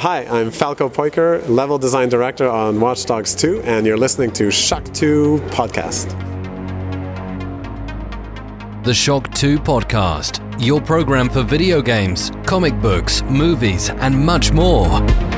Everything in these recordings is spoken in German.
hi, I'm Falco Poiker, level design director on Watch Dogs 2, and you're listening to Shock 2 Podcast. The Shock 2 Podcast, your program for video games, comic books, movies, and much more.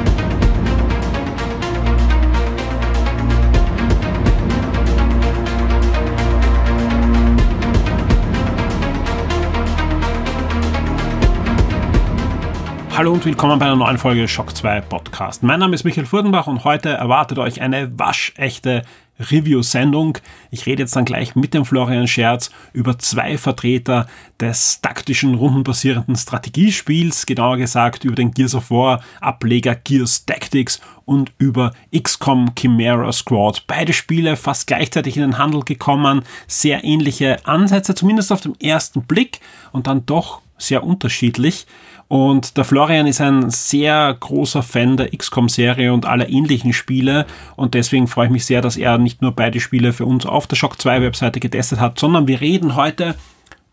Hallo und willkommen bei einer neuen Folge Shock 2 Podcast. Mein Name ist Michael Furdenbach und heute erwartet euch eine waschechte Review-Sendung. Ich rede jetzt dann gleich mit dem Florian Scherz über zwei Vertreter des taktischen, rundenbasierenden Strategiespiels, genauer gesagt über den Gears of War Ableger Gears Tactics und über XCOM Chimera Squad. Beide Spiele fast gleichzeitig in den Handel gekommen, sehr ähnliche Ansätze, zumindest auf den ersten Blick und dann doch sehr unterschiedlich. Und der Florian ist ein sehr großer Fan der XCOM-Serie und aller ähnlichen Spiele. Und deswegen freue ich mich sehr, dass er nicht nur beide Spiele für uns auf der Shock 2 Webseite getestet hat, sondern wir reden heute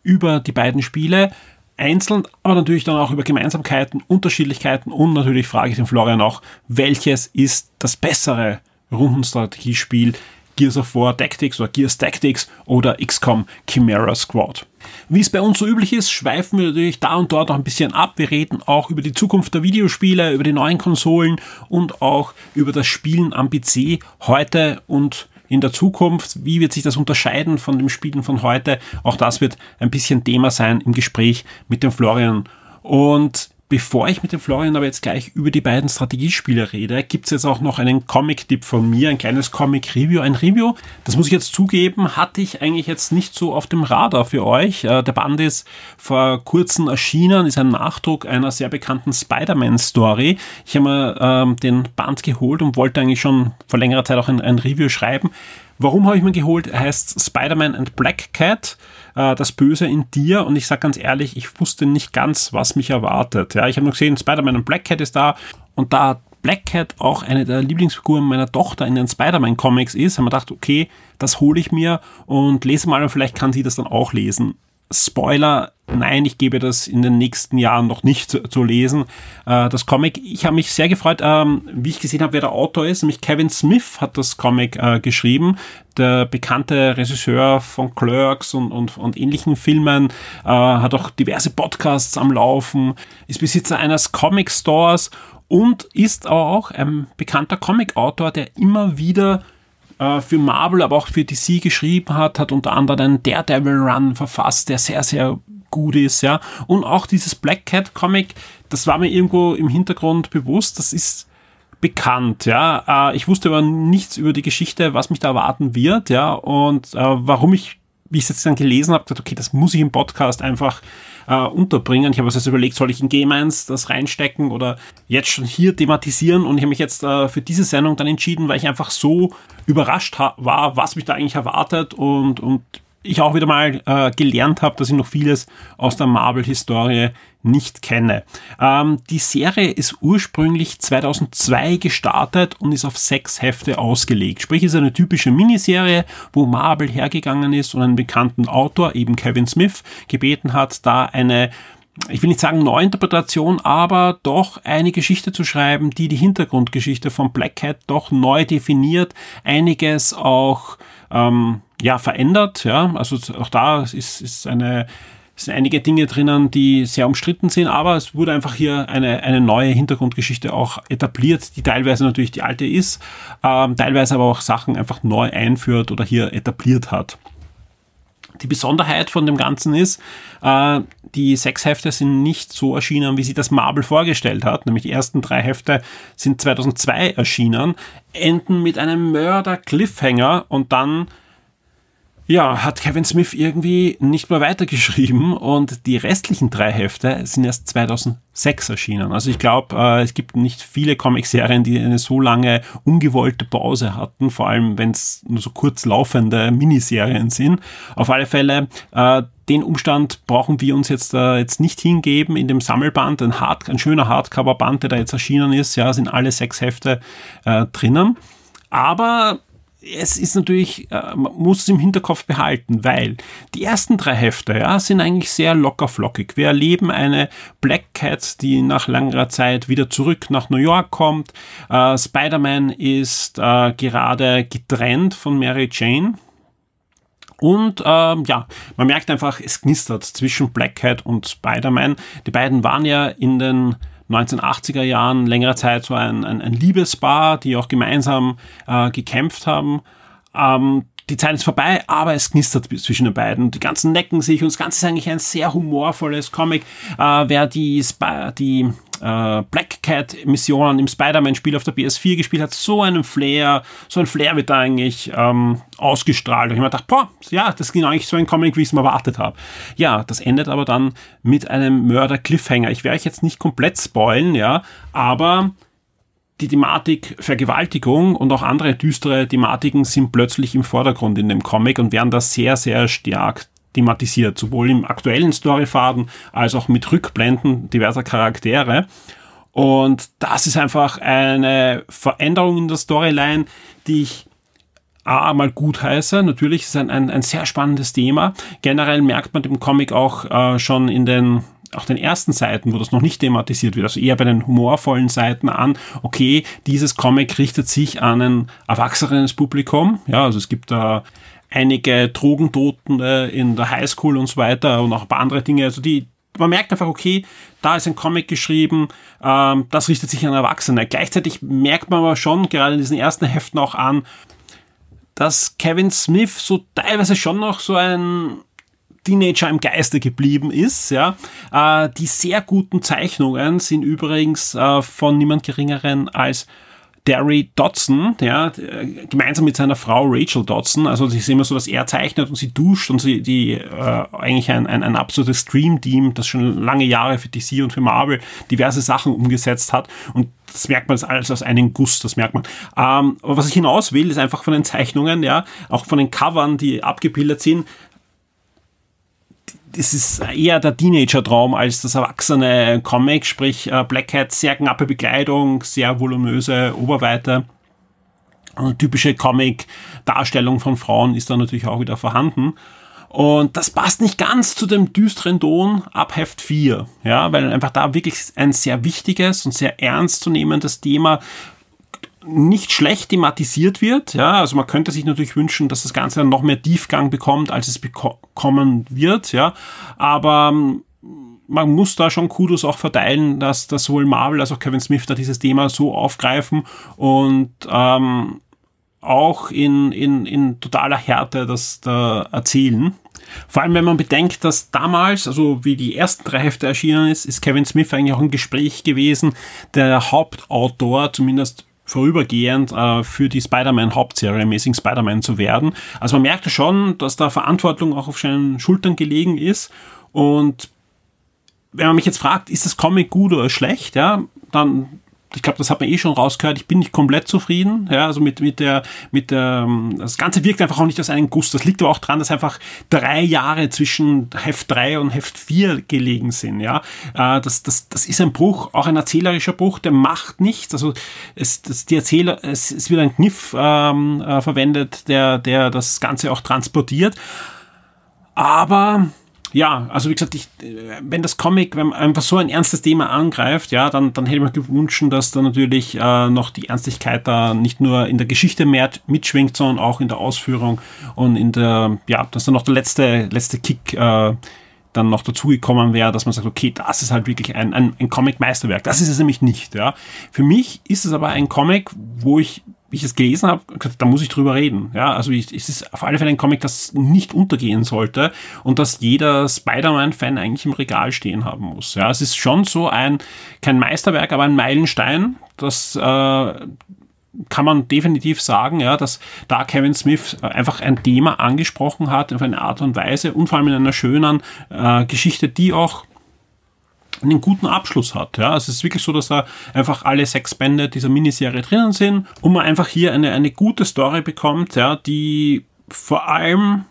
über die beiden Spiele einzeln, aber natürlich dann auch über Gemeinsamkeiten, Unterschiedlichkeiten und natürlich frage ich den Florian auch, welches ist das bessere Rundenstrategiespiel Gears of War Tactics oder Gears Tactics oder XCOM Chimera Squad. Wie es bei uns so üblich ist, schweifen wir natürlich da und dort noch ein bisschen ab. Wir reden auch über die Zukunft der Videospiele, über die neuen Konsolen und auch über das Spielen am PC heute und in der Zukunft. Wie wird sich das unterscheiden von dem Spielen von heute? Auch das wird ein bisschen Thema sein im Gespräch mit dem Florian. Und Bevor ich mit dem Florian aber jetzt gleich über die beiden Strategiespiele rede, gibt's jetzt auch noch einen Comic-Tipp von mir, ein kleines Comic-Review. Ein Review, das muss ich jetzt zugeben, hatte ich eigentlich jetzt nicht so auf dem Radar für euch. Äh, der Band ist vor kurzem erschienen, ist ein Nachdruck einer sehr bekannten Spider-Man-Story. Ich habe mir ähm, den Band geholt und wollte eigentlich schon vor längerer Zeit auch ein, ein Review schreiben. Warum habe ich mir geholt? Er heißt Spider-Man and Black Cat, äh, das Böse in dir. Und ich sage ganz ehrlich, ich wusste nicht ganz, was mich erwartet. Ja, ich habe nur gesehen, Spider-Man and Black Cat ist da. Und da Black Cat auch eine der Lieblingsfiguren meiner Tochter in den Spider-Man-Comics ist, haben wir gedacht, okay, das hole ich mir und lese mal und vielleicht kann sie das dann auch lesen. Spoiler, nein, ich gebe das in den nächsten Jahren noch nicht zu, zu lesen. Äh, das Comic, ich habe mich sehr gefreut, ähm, wie ich gesehen habe, wer der Autor ist. Nämlich Kevin Smith hat das Comic äh, geschrieben. Der bekannte Regisseur von Clerks und, und, und ähnlichen Filmen, äh, hat auch diverse Podcasts am Laufen, ist Besitzer eines Comic Stores und ist auch ein bekannter Comic-Autor, der immer wieder äh, für Marvel, aber auch für DC geschrieben hat, hat unter anderem einen Daredevil Run verfasst, der sehr, sehr gut ist, ja. Und auch dieses Black Cat Comic, das war mir irgendwo im Hintergrund bewusst, das ist bekannt, ja. Äh, ich wusste aber nichts über die Geschichte, was mich da erwarten wird, ja. Und äh, warum ich, wie ich es jetzt dann gelesen habe, gesagt, okay, das muss ich im Podcast einfach äh, unterbringen. Ich habe also überlegt, soll ich in Game 1 das reinstecken oder jetzt schon hier thematisieren und ich habe mich jetzt äh, für diese Sendung dann entschieden, weil ich einfach so überrascht war, was mich da eigentlich erwartet und, und ich auch wieder mal äh, gelernt habe, dass ich noch vieles aus der Marvel-Historie nicht kenne. Ähm, die Serie ist ursprünglich 2002 gestartet und ist auf sechs Hefte ausgelegt. Sprich, ist eine typische Miniserie, wo Marvel hergegangen ist und einen bekannten Autor, eben Kevin Smith, gebeten hat, da eine ich will nicht sagen Neuinterpretation, aber doch eine Geschichte zu schreiben, die die Hintergrundgeschichte von Black Cat doch neu definiert, einiges auch ähm, ja verändert. Ja, also auch da ist, ist eine sind einige Dinge drinnen, die sehr umstritten sind, aber es wurde einfach hier eine, eine neue Hintergrundgeschichte auch etabliert, die teilweise natürlich die alte ist, ähm, teilweise aber auch Sachen einfach neu einführt oder hier etabliert hat. Die Besonderheit von dem Ganzen ist, äh, die sechs Hefte sind nicht so erschienen, wie sie das Marvel vorgestellt hat. Nämlich die ersten drei Hefte sind 2002 erschienen, enden mit einem Mörder-Cliffhanger und dann ja, hat Kevin Smith irgendwie nicht mehr weitergeschrieben und die restlichen drei Hefte sind erst 2006 erschienen. Also ich glaube, äh, es gibt nicht viele Comicserien, die eine so lange ungewollte Pause hatten, vor allem wenn es nur so kurz laufende Miniserien sind. Auf alle Fälle, äh, den Umstand brauchen wir uns jetzt, äh, jetzt nicht hingeben. In dem Sammelband, ein, Hard, ein schöner Hardcover-Band, der da jetzt erschienen ist, ja, sind alle sechs Hefte äh, drinnen. Aber es ist natürlich, äh, man muss es im Hinterkopf behalten, weil die ersten drei Hefte ja, sind eigentlich sehr locker flockig. Wir erleben eine Black Cat, die nach langer Zeit wieder zurück nach New York kommt. Äh, Spider-Man ist äh, gerade getrennt von Mary Jane. Und ähm, ja, man merkt einfach, es knistert zwischen Black Cat und Spider-Man. Die beiden waren ja in den 1980er Jahren längere Zeit so ein, ein, ein Liebespaar, die auch gemeinsam äh, gekämpft haben. Ähm, die Zeit ist vorbei, aber es knistert zwischen den beiden. Die ganzen necken sich und das Ganze ist eigentlich ein sehr humorvolles Comic. Äh, wer die, Sp die äh, Black Cat Missionen im Spider-Man-Spiel auf der PS4 gespielt hat, so einen Flair, so ein Flair wird da eigentlich ähm, ausgestrahlt. Und ich mir gedacht, boah, ja, das genau eigentlich so ein Comic, wie ich es mir erwartet habe. Ja, das endet aber dann mit einem Mörder-Cliffhanger. Ich werde euch jetzt nicht komplett spoilen, ja, aber die Thematik Vergewaltigung und auch andere düstere Thematiken sind plötzlich im Vordergrund in dem Comic und werden da sehr, sehr stark thematisiert, sowohl im aktuellen Storyfaden als auch mit Rückblenden diverser Charaktere. Und das ist einfach eine Veränderung in der Storyline, die ich A, mal gut heiße. Natürlich ist es ein, ein, ein sehr spannendes Thema. Generell merkt man dem Comic auch äh, schon in den auch den ersten Seiten, wo das noch nicht thematisiert wird, also eher bei den humorvollen Seiten an, okay, dieses Comic richtet sich an ein erwachsenes Publikum. Ja, also es gibt da einige Drogentoten in der Highschool und so weiter und auch ein paar andere Dinge. Also die, man merkt einfach, okay, da ist ein Comic geschrieben, ähm, das richtet sich an Erwachsene. Gleichzeitig merkt man aber schon, gerade in diesen ersten Heften auch an, dass Kevin Smith so teilweise schon noch so ein Teenager im Geiste geblieben ist. Ja. Äh, die sehr guten Zeichnungen sind übrigens äh, von niemand Geringeren als Derry Dodson, ja, gemeinsam mit seiner Frau Rachel Dodson. Also es ist immer so, dass er zeichnet und sie duscht und sie die äh, eigentlich ein, ein, ein absolutes Stream-Team, das schon lange Jahre für DC und für Marvel diverse Sachen umgesetzt hat. Und das merkt man das alles aus einem Guss, das merkt man. Ähm, aber was ich hinaus will, ist einfach von den Zeichnungen, ja, auch von den Covern, die abgebildet sind, es ist eher der Teenager-Traum als das erwachsene Comic, sprich äh, Black Hat, sehr knappe Bekleidung, sehr voluminöse Oberweite. Eine typische Comic-Darstellung von Frauen ist da natürlich auch wieder vorhanden. Und das passt nicht ganz zu dem düsteren Ton ab Heft 4, ja, weil einfach da wirklich ein sehr wichtiges und sehr ernstzunehmendes Thema nicht schlecht thematisiert wird. Ja, also man könnte sich natürlich wünschen, dass das Ganze dann noch mehr Tiefgang bekommt, als es bekommen wird. Ja, aber ähm, man muss da schon Kudos auch verteilen, dass, dass sowohl Marvel als auch Kevin Smith da dieses Thema so aufgreifen und ähm, auch in, in, in totaler Härte das da erzählen. Vor allem, wenn man bedenkt, dass damals, also wie die ersten drei Hefte erschienen ist, ist Kevin Smith eigentlich auch ein Gespräch gewesen, der Hauptautor, zumindest vorübergehend äh, für die Spider-Man-Hauptserie Amazing Spider-Man zu werden. Also man merkte schon, dass da Verantwortung auch auf seinen Schultern gelegen ist. Und wenn man mich jetzt fragt, ist das Comic gut oder schlecht, ja, dann ich glaube, das hat man eh schon rausgehört, ich bin nicht komplett zufrieden. Ja, also mit, mit der, mit der, das Ganze wirkt einfach auch nicht aus einem Guss. Das liegt aber auch daran, dass einfach drei Jahre zwischen Heft 3 und Heft 4 gelegen sind. Ja, äh, das, das, das ist ein Bruch, auch ein erzählerischer Bruch, der macht nichts. Also es, das, die Erzähler, es, es wird ein Kniff ähm, äh, verwendet, der, der das Ganze auch transportiert. Aber ja, also wie gesagt, ich, wenn das Comic, wenn einfach so ein ernstes Thema angreift, ja, dann, dann hätte ich mir gewünscht, dass da natürlich äh, noch die Ernstlichkeit da nicht nur in der Geschichte mehr mitschwingt, sondern auch in der Ausführung und in der, ja, dass dann noch der letzte, letzte Kick äh, dann noch dazugekommen wäre, dass man sagt, okay, das ist halt wirklich ein, ein, ein Comic-Meisterwerk. Das ist es nämlich nicht, ja. Für mich ist es aber ein Comic, wo ich wie ich es gelesen habe, da muss ich drüber reden. Ja, also ich, es ist auf alle Fälle ein Comic, das nicht untergehen sollte und dass jeder Spider-Man-Fan eigentlich im Regal stehen haben muss. Ja, es ist schon so ein, kein Meisterwerk, aber ein Meilenstein. Das äh, kann man definitiv sagen, ja, dass da Kevin Smith einfach ein Thema angesprochen hat auf eine Art und Weise und vor allem in einer schönen äh, Geschichte, die auch einen guten Abschluss hat. Ja, es ist wirklich so, dass da einfach alle sechs Bände dieser Miniserie drinnen sind und man einfach hier eine, eine gute Story bekommt, ja, die vor allem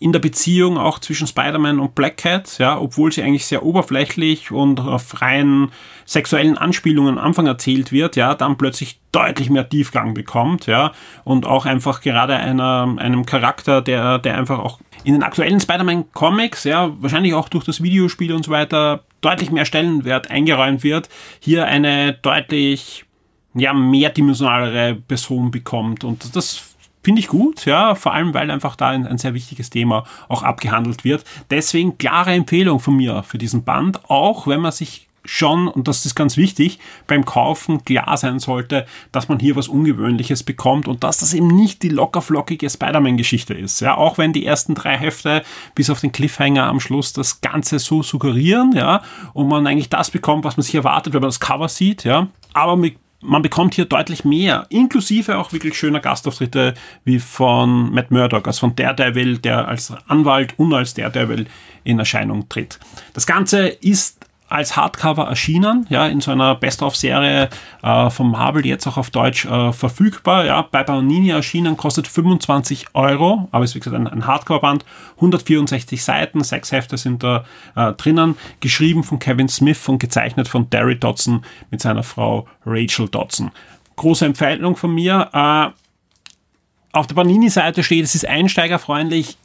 in der Beziehung auch zwischen Spider-Man und Black Cat, ja, obwohl sie eigentlich sehr oberflächlich und auf rein sexuellen Anspielungen am Anfang erzählt wird, ja, dann plötzlich deutlich mehr Tiefgang bekommt, ja, und auch einfach gerade einer, einem Charakter, der, der einfach auch in den aktuellen Spider-Man Comics, ja, wahrscheinlich auch durch das Videospiel und so weiter, deutlich mehr Stellenwert eingeräumt wird, hier eine deutlich, ja, mehrdimensionalere Person bekommt. Und das Finde ich gut, ja, vor allem weil einfach da ein, ein, sehr wichtiges Thema auch abgehandelt wird. Deswegen klare Empfehlung von mir für diesen Band, auch wenn man sich schon, und das ist ganz wichtig, beim Kaufen klar sein sollte, dass man hier was Ungewöhnliches bekommt und dass das eben nicht die lockerflockige Spider-Man-Geschichte ist. Ja, auch wenn die ersten drei Hefte bis auf den Cliffhanger am Schluss das Ganze so suggerieren, ja, und man eigentlich das bekommt, was man sich erwartet, wenn man das Cover sieht, ja, aber mit man bekommt hier deutlich mehr, inklusive auch wirklich schöner Gastauftritte wie von Matt Murdock, also von Daredevil, der als Anwalt und als Daredevil in Erscheinung tritt. Das Ganze ist als Hardcover erschienen, ja, in so einer Best-of-Serie äh, von Marvel, jetzt auch auf Deutsch äh, verfügbar, ja, bei Panini erschienen, kostet 25 Euro, aber ist wie gesagt ein, ein Hardcover-Band, 164 Seiten, sechs Hefte sind da äh, drinnen, geschrieben von Kevin Smith und gezeichnet von Derry Dodson mit seiner Frau Rachel Dodson. Große Empfehlung von mir. Äh, auf der Panini-Seite steht, es ist einsteigerfreundlich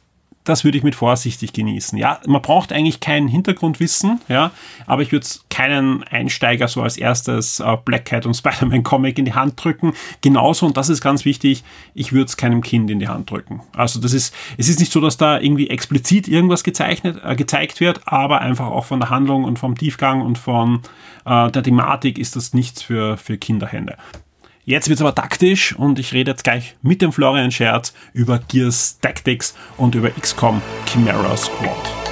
das würde ich mit vorsichtig genießen. Ja, man braucht eigentlich kein Hintergrundwissen, ja, aber ich würde keinen Einsteiger so als erstes äh, Black Cat und Spider-Man Comic in die Hand drücken. Genauso, und das ist ganz wichtig, ich würde es keinem Kind in die Hand drücken. Also das ist, es ist nicht so, dass da irgendwie explizit irgendwas gezeichnet, äh, gezeigt wird, aber einfach auch von der Handlung und vom Tiefgang und von äh, der Thematik ist das nichts für, für Kinderhände. Jetzt wird es aber taktisch und ich rede jetzt gleich mit dem Florian Scherz über Gears Tactics und über XCOM Chimera Squad.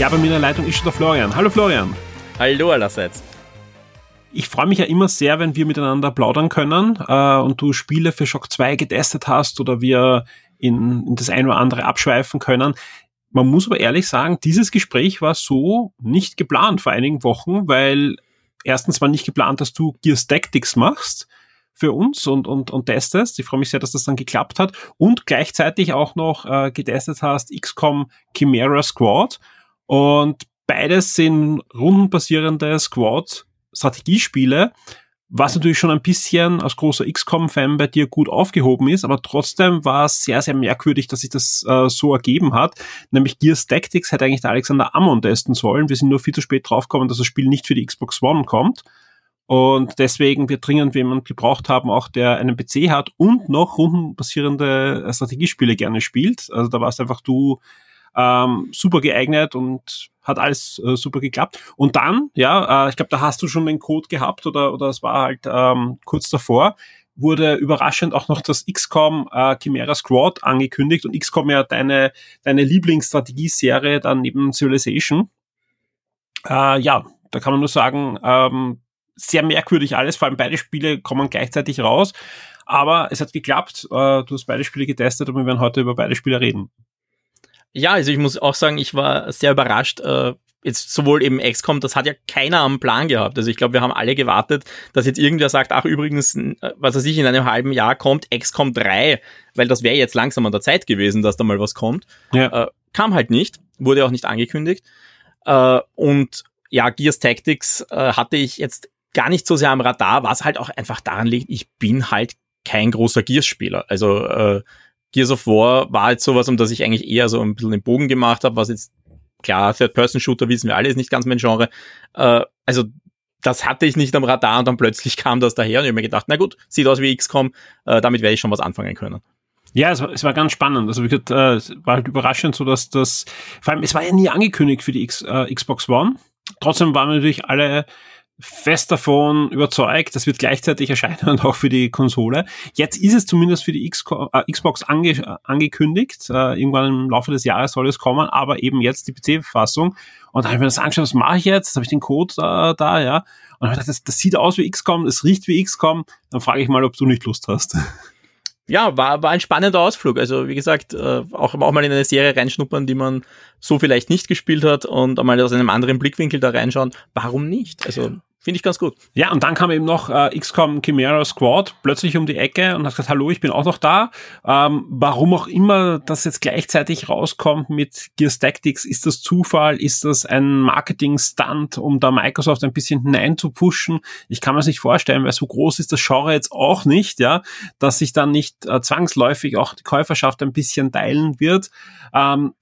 Ja, bei mir in der Leitung ist schon der Florian. Hallo Florian. Hallo allerseits. Ich freue mich ja immer sehr, wenn wir miteinander plaudern können äh, und du Spiele für Shock 2 getestet hast oder wir in, in das eine oder andere abschweifen können. Man muss aber ehrlich sagen, dieses Gespräch war so nicht geplant vor einigen Wochen, weil erstens war nicht geplant, dass du Gears Tactics machst für uns und, und, und testest. Ich freue mich sehr, dass das dann geklappt hat und gleichzeitig auch noch äh, getestet hast XCOM Chimera Squad. Und beides sind rundenbasierende Squad-Strategiespiele, was natürlich schon ein bisschen als großer XCOM-Fan bei dir gut aufgehoben ist, aber trotzdem war es sehr, sehr merkwürdig, dass sich das äh, so ergeben hat. Nämlich Gears Tactics hätte eigentlich der Alexander Ammon testen sollen. Wir sind nur viel zu spät draufgekommen, dass das Spiel nicht für die Xbox One kommt. Und deswegen wir dringend jemanden gebraucht haben, auch der einen PC hat und noch rundenbasierende Strategiespiele gerne spielt. Also da warst einfach du ähm, super geeignet und hat alles äh, super geklappt. Und dann, ja, äh, ich glaube, da hast du schon den Code gehabt oder, oder es war halt ähm, kurz davor, wurde überraschend auch noch das XCOM äh, Chimera Squad angekündigt und XCOM ja deine, deine Lieblingsstrategieserie dann neben Civilization. Äh, ja, da kann man nur sagen, ähm, sehr merkwürdig alles, vor allem beide Spiele kommen gleichzeitig raus. Aber es hat geklappt, äh, du hast beide Spiele getestet und wir werden heute über beide Spiele reden. Ja, also ich muss auch sagen, ich war sehr überrascht. Äh, jetzt sowohl eben XCOM, das hat ja keiner am Plan gehabt. Also ich glaube, wir haben alle gewartet, dass jetzt irgendwer sagt, ach übrigens, äh, was er sich in einem halben Jahr kommt, XCOM 3, weil das wäre jetzt langsam an der Zeit gewesen, dass da mal was kommt. Ja. Äh, kam halt nicht, wurde auch nicht angekündigt. Äh, und ja, Gears Tactics äh, hatte ich jetzt gar nicht so sehr am Radar, was halt auch einfach daran liegt, ich bin halt kein großer Gears-Spieler. Also äh, Gears of War war halt sowas, um das ich eigentlich eher so ein bisschen den Bogen gemacht habe, was jetzt, klar, Third-Person-Shooter wissen wir alle, ist nicht ganz mein Genre. Äh, also das hatte ich nicht am Radar und dann plötzlich kam das daher und ich habe mir gedacht, na gut, sieht aus wie XCOM, äh, damit werde ich schon was anfangen können. Ja, es war, es war ganz spannend. Also wie gesagt, äh, es war halt überraschend, so dass das, vor allem, es war ja nie angekündigt für die X, äh, Xbox One. Trotzdem waren wir natürlich alle fest davon überzeugt, das wird gleichzeitig erscheinen und auch für die Konsole. Jetzt ist es zumindest für die äh, Xbox ange angekündigt. Äh, irgendwann im Laufe des Jahres soll es kommen, aber eben jetzt die PC-Fassung. Und da habe ich mir das angeschaut, was mache ich jetzt? Habe ich den Code äh, da, ja. Und habe gedacht, das, das sieht aus wie XCOM, es riecht wie XCOM. Dann frage ich mal, ob du nicht Lust hast. ja, war, war ein spannender Ausflug. Also wie gesagt, äh, auch, auch mal in eine Serie reinschnuppern, die man so vielleicht nicht gespielt hat und einmal aus einem anderen Blickwinkel da reinschauen. Warum nicht? Also Finde ich ganz gut. Ja, und dann kam eben noch äh, XCOM Chimera Squad plötzlich um die Ecke und hat gesagt, hallo, ich bin auch noch da. Ähm, warum auch immer das jetzt gleichzeitig rauskommt mit Gears Tactics, ist das Zufall, ist das ein Marketing-Stunt, um da Microsoft ein bisschen hinein zu pushen? Ich kann mir das nicht vorstellen, weil so groß ist das Genre jetzt auch nicht, ja, dass sich dann nicht äh, zwangsläufig auch die Käuferschaft ein bisschen teilen wird. Ähm,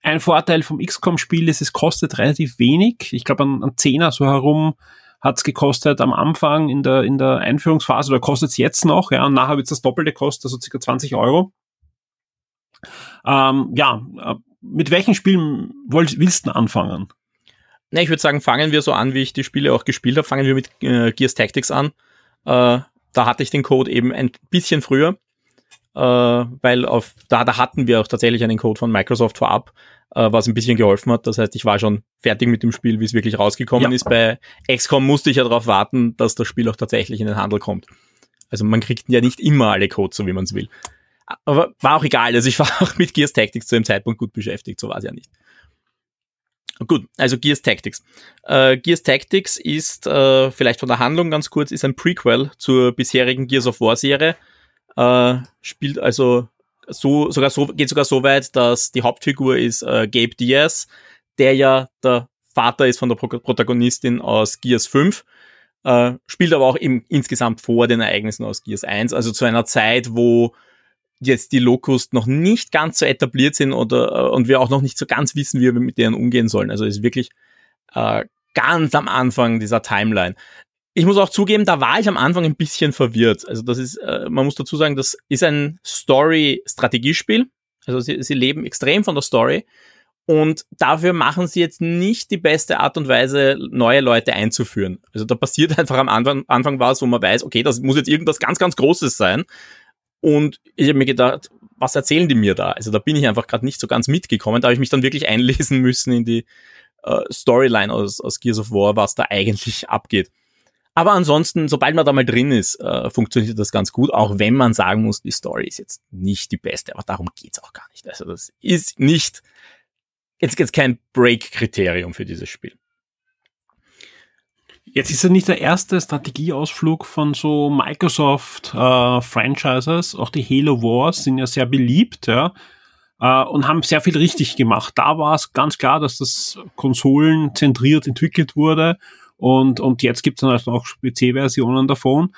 ein Vorteil vom XCOM-Spiel ist, es kostet relativ wenig. Ich glaube, ein, ein Zehner so herum hat's gekostet am Anfang in der, in der Einführungsphase oder kostet es jetzt noch, ja, und nachher wird das Doppelte kosten, also circa 20 Euro. Ähm, ja, äh, mit welchen Spielen wollt, willst du anfangen? Na, ich würde sagen, fangen wir so an, wie ich die Spiele auch gespielt habe. Fangen wir mit äh, Gears Tactics an. Äh, da hatte ich den Code eben ein bisschen früher, äh, weil auf, da, da hatten wir auch tatsächlich einen Code von Microsoft vorab was ein bisschen geholfen hat. Das heißt, ich war schon fertig mit dem Spiel, wie es wirklich rausgekommen ja. ist. Bei XCOM musste ich ja darauf warten, dass das Spiel auch tatsächlich in den Handel kommt. Also man kriegt ja nicht immer alle Codes, so wie man es will. Aber war auch egal. Also ich war auch mit Gears Tactics zu dem Zeitpunkt gut beschäftigt, so war es ja nicht. Gut, also Gears Tactics. Äh, Gears Tactics ist, äh, vielleicht von der Handlung ganz kurz, ist ein Prequel zur bisherigen Gears of War Serie. Äh, spielt also so, sogar so, geht sogar so weit, dass die Hauptfigur ist äh, Gabe Diaz, der ja der Vater ist von der Pro Protagonistin aus Gears 5, äh, spielt aber auch im, insgesamt vor den Ereignissen aus Gears 1, also zu einer Zeit, wo jetzt die Locust noch nicht ganz so etabliert sind oder äh, und wir auch noch nicht so ganz wissen, wie wir mit denen umgehen sollen. Also ist wirklich äh, ganz am Anfang dieser Timeline. Ich muss auch zugeben, da war ich am Anfang ein bisschen verwirrt. Also das ist, äh, man muss dazu sagen, das ist ein Story-Strategiespiel. Also sie, sie leben extrem von der Story. Und dafür machen sie jetzt nicht die beste Art und Weise, neue Leute einzuführen. Also da passiert einfach am Anfang, Anfang was, wo man weiß, okay, das muss jetzt irgendwas ganz, ganz Großes sein. Und ich habe mir gedacht, was erzählen die mir da? Also da bin ich einfach gerade nicht so ganz mitgekommen. Da habe ich mich dann wirklich einlesen müssen in die äh, Storyline aus, aus Gears of War, was da eigentlich abgeht. Aber ansonsten, sobald man da mal drin ist, äh, funktioniert das ganz gut, auch wenn man sagen muss, die Story ist jetzt nicht die beste, aber darum geht's auch gar nicht. Also das ist nicht, jetzt jetzt kein Break-Kriterium für dieses Spiel. Jetzt ist ja nicht der erste Strategieausflug von so Microsoft-Franchises. Äh, auch die Halo Wars sind ja sehr beliebt, ja, äh, und haben sehr viel richtig gemacht. Da war es ganz klar, dass das konsolenzentriert entwickelt wurde und, und jetzt gibt es dann halt auch PC-Versionen davon.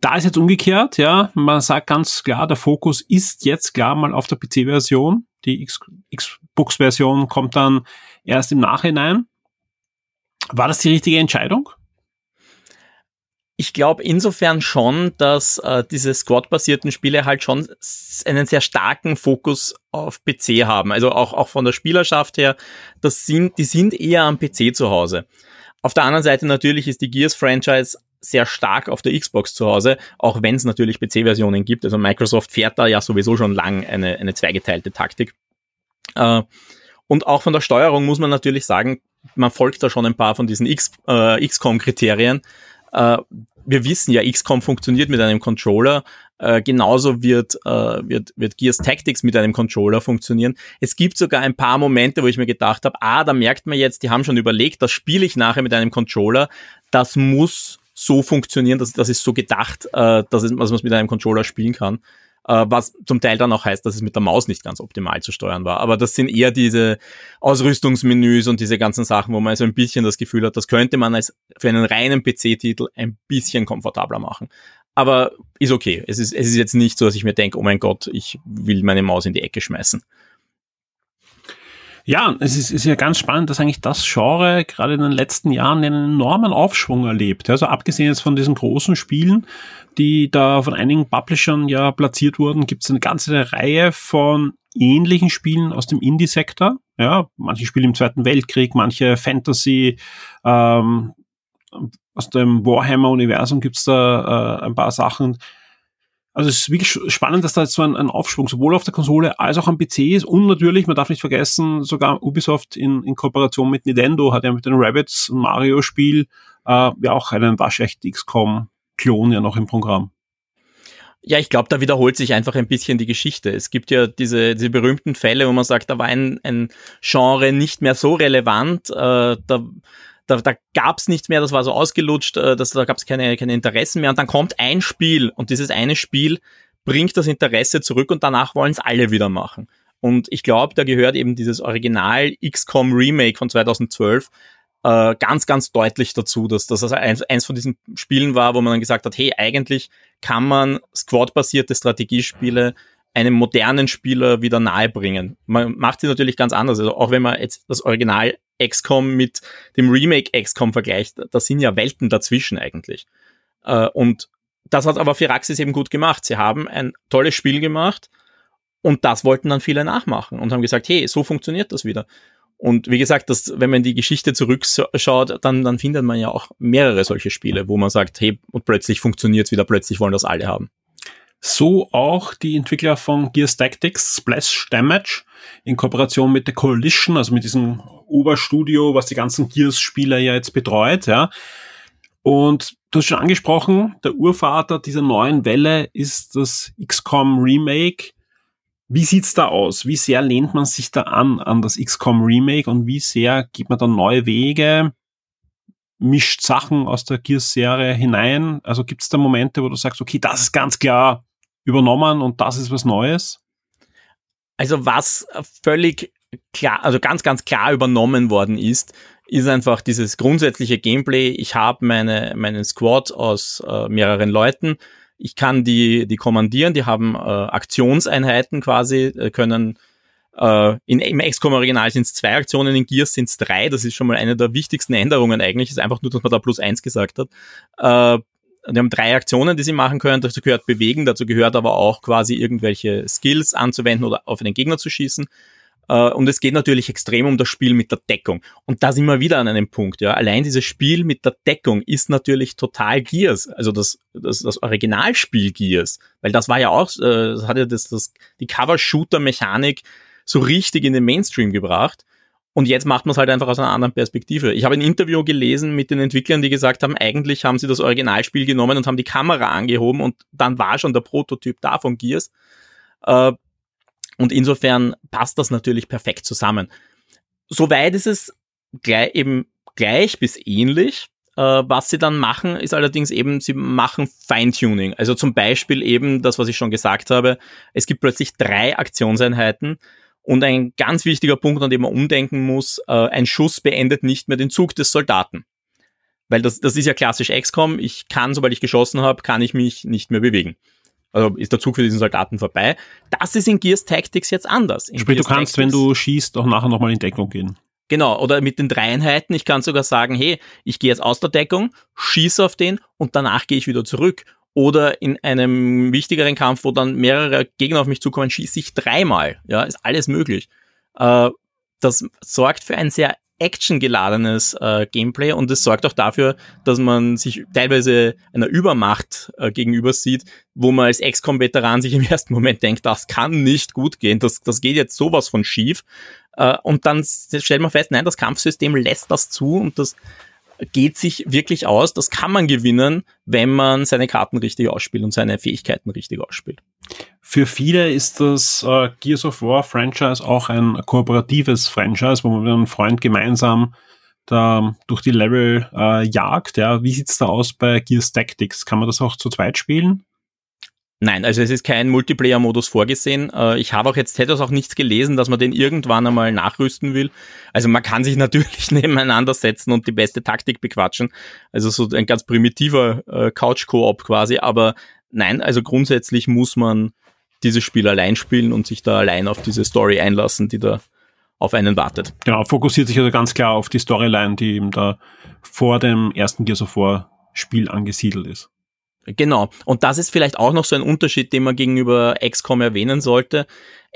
Da ist jetzt umgekehrt, ja. Man sagt ganz klar, der Fokus ist jetzt klar mal auf der PC-Version. Die Xbox-Version kommt dann erst im Nachhinein. War das die richtige Entscheidung? Ich glaube insofern schon, dass äh, diese Squad-basierten Spiele halt schon einen sehr starken Fokus auf PC haben. Also auch, auch von der Spielerschaft her, das sind, die sind eher am PC zu Hause. Auf der anderen Seite natürlich ist die Gears-Franchise sehr stark auf der Xbox zu Hause, auch wenn es natürlich PC-Versionen gibt. Also Microsoft fährt da ja sowieso schon lang eine, eine zweigeteilte Taktik. Äh, und auch von der Steuerung muss man natürlich sagen, man folgt da schon ein paar von diesen X, äh, XCOM-Kriterien. Äh, wir wissen ja, XCOM funktioniert mit einem Controller. Äh, genauso wird, äh, wird, wird Gears Tactics mit einem Controller funktionieren. Es gibt sogar ein paar Momente, wo ich mir gedacht habe, ah, da merkt man jetzt, die haben schon überlegt, das spiele ich nachher mit einem Controller. Das muss so funktionieren, das, das ist so gedacht, äh, dass, es, dass man es mit einem Controller spielen kann. Uh, was zum Teil dann auch heißt, dass es mit der Maus nicht ganz optimal zu steuern war. Aber das sind eher diese Ausrüstungsmenüs und diese ganzen Sachen, wo man so ein bisschen das Gefühl hat, das könnte man als für einen reinen PC-Titel ein bisschen komfortabler machen. Aber ist okay. Es ist, es ist jetzt nicht so, dass ich mir denke, oh mein Gott, ich will meine Maus in die Ecke schmeißen. Ja, es ist, ist ja ganz spannend, dass eigentlich das Genre gerade in den letzten Jahren einen enormen Aufschwung erlebt. Also abgesehen jetzt von diesen großen Spielen, die da von einigen Publishern ja platziert wurden, gibt es eine ganze Reihe von ähnlichen Spielen aus dem Indie-Sektor. Ja, manche Spiele im Zweiten Weltkrieg, manche Fantasy, ähm, aus dem Warhammer-Universum gibt's da äh, ein paar Sachen. Also es ist wirklich spannend, dass da jetzt so ein, ein Aufschwung sowohl auf der Konsole als auch am PC ist. Und natürlich, man darf nicht vergessen, sogar Ubisoft in, in Kooperation mit Nintendo hat ja mit den Rabbits ein Mario-Spiel äh, ja auch einen waschechten XCOM-Klon ja noch im Programm. Ja, ich glaube, da wiederholt sich einfach ein bisschen die Geschichte. Es gibt ja diese, diese berühmten Fälle, wo man sagt, da war ein, ein Genre nicht mehr so relevant, äh, da, da, da gab es nichts mehr, das war so ausgelutscht, äh, das, da gab es keine, keine Interessen mehr. Und dann kommt ein Spiel und dieses eine Spiel bringt das Interesse zurück und danach wollen es alle wieder machen. Und ich glaube, da gehört eben dieses Original XCOM Remake von 2012 äh, ganz, ganz deutlich dazu, dass das also eins, eins von diesen Spielen war, wo man dann gesagt hat, hey, eigentlich kann man Squad-basierte Strategiespiele einem modernen Spieler wieder nahebringen. Man macht sie natürlich ganz anders. Also auch wenn man jetzt das Original XCOM mit dem Remake XCOM vergleicht, da sind ja Welten dazwischen eigentlich. Äh, und das hat aber Firaxis eben gut gemacht. Sie haben ein tolles Spiel gemacht und das wollten dann viele nachmachen und haben gesagt, hey, so funktioniert das wieder. Und wie gesagt, das, wenn man die Geschichte zurückschaut, dann, dann findet man ja auch mehrere solche Spiele, wo man sagt, hey, und plötzlich funktioniert es wieder, plötzlich wollen das alle haben. So auch die Entwickler von Gears Tactics, Splash Damage, in Kooperation mit der Coalition, also mit diesem Oberstudio, was die ganzen Gears-Spieler ja jetzt betreut, ja. Und du hast schon angesprochen, der Urvater dieser neuen Welle ist das XCOM Remake wie sieht's da aus? Wie sehr lehnt man sich da an, an das XCOM Remake und wie sehr geht man da neue Wege, mischt Sachen aus der Gears-Serie hinein? Also gibt's da Momente, wo du sagst, okay, das ist ganz klar übernommen und das ist was Neues? Also was völlig klar, also ganz, ganz klar übernommen worden ist, ist einfach dieses grundsätzliche Gameplay. Ich habe meine, meinen Squad aus äh, mehreren Leuten ich kann die, die kommandieren, die haben äh, Aktionseinheiten quasi, äh, können äh, in, im XCOM-Original sind es zwei Aktionen, in Gears sind es drei. Das ist schon mal eine der wichtigsten Änderungen eigentlich. ist einfach nur, dass man da plus eins gesagt hat. Äh, die haben drei Aktionen, die sie machen können. Dazu gehört Bewegen, dazu gehört aber auch quasi irgendwelche Skills anzuwenden oder auf einen Gegner zu schießen. Äh, und es geht natürlich extrem um das Spiel mit der Deckung. Und da sind wir wieder an einem Punkt, ja. Allein dieses Spiel mit der Deckung ist natürlich total Gears. Also das, das, das Originalspiel Gears. Weil das war ja auch, äh, das hat ja das, das, die Cover-Shooter-Mechanik so richtig in den Mainstream gebracht. Und jetzt macht man es halt einfach aus einer anderen Perspektive. Ich habe ein Interview gelesen mit den Entwicklern, die gesagt haben, eigentlich haben sie das Originalspiel genommen und haben die Kamera angehoben und dann war schon der Prototyp da von Gears. Äh, und insofern passt das natürlich perfekt zusammen. Soweit ist es gleich, eben gleich bis ähnlich. Äh, was sie dann machen, ist allerdings eben, sie machen Feintuning. Also zum Beispiel eben das, was ich schon gesagt habe. Es gibt plötzlich drei Aktionseinheiten und ein ganz wichtiger Punkt, an dem man umdenken muss, äh, ein Schuss beendet nicht mehr den Zug des Soldaten. Weil das, das ist ja klassisch XCOM. Ich kann, sobald ich geschossen habe, kann ich mich nicht mehr bewegen. Also ist der Zug für diesen Soldaten vorbei. Das ist in Gears Tactics jetzt anders. In Sprich, Gears du kannst, Tactics, wenn du schießt, auch nachher nochmal in Deckung gehen. Genau, oder mit den drei Einheiten. Ich kann sogar sagen, hey, ich gehe jetzt aus der Deckung, schieße auf den und danach gehe ich wieder zurück. Oder in einem wichtigeren Kampf, wo dann mehrere Gegner auf mich zukommen, schieße ich dreimal. Ja, ist alles möglich. Äh, das sorgt für ein sehr actiongeladenes äh, Gameplay und es sorgt auch dafür, dass man sich teilweise einer Übermacht äh, gegenüber sieht, wo man als Ex-Com-Veteran sich im ersten Moment denkt, das kann nicht gut gehen, das, das geht jetzt sowas von schief. Äh, und dann stellt man fest, nein, das Kampfsystem lässt das zu und das geht sich wirklich aus. Das kann man gewinnen, wenn man seine Karten richtig ausspielt und seine Fähigkeiten richtig ausspielt. Für viele ist das äh, Gears of War Franchise auch ein kooperatives Franchise, wo man mit einem Freund gemeinsam da durch die Level äh, jagt. Ja. Wie sieht's da aus bei Gears Tactics? Kann man das auch zu zweit spielen? Nein, also es ist kein Multiplayer-Modus vorgesehen. Äh, ich habe auch jetzt hätte auch nichts gelesen, dass man den irgendwann einmal nachrüsten will. Also man kann sich natürlich nebeneinander setzen und die beste Taktik bequatschen. Also so ein ganz primitiver äh, Couch-Koop quasi. Aber nein, also grundsätzlich muss man dieses Spiel allein spielen und sich da allein auf diese Story einlassen, die da auf einen wartet. Genau, fokussiert sich also ganz klar auf die Storyline, die eben da vor dem ersten Gears of War Spiel angesiedelt ist. Genau. Und das ist vielleicht auch noch so ein Unterschied, den man gegenüber XCOM erwähnen sollte.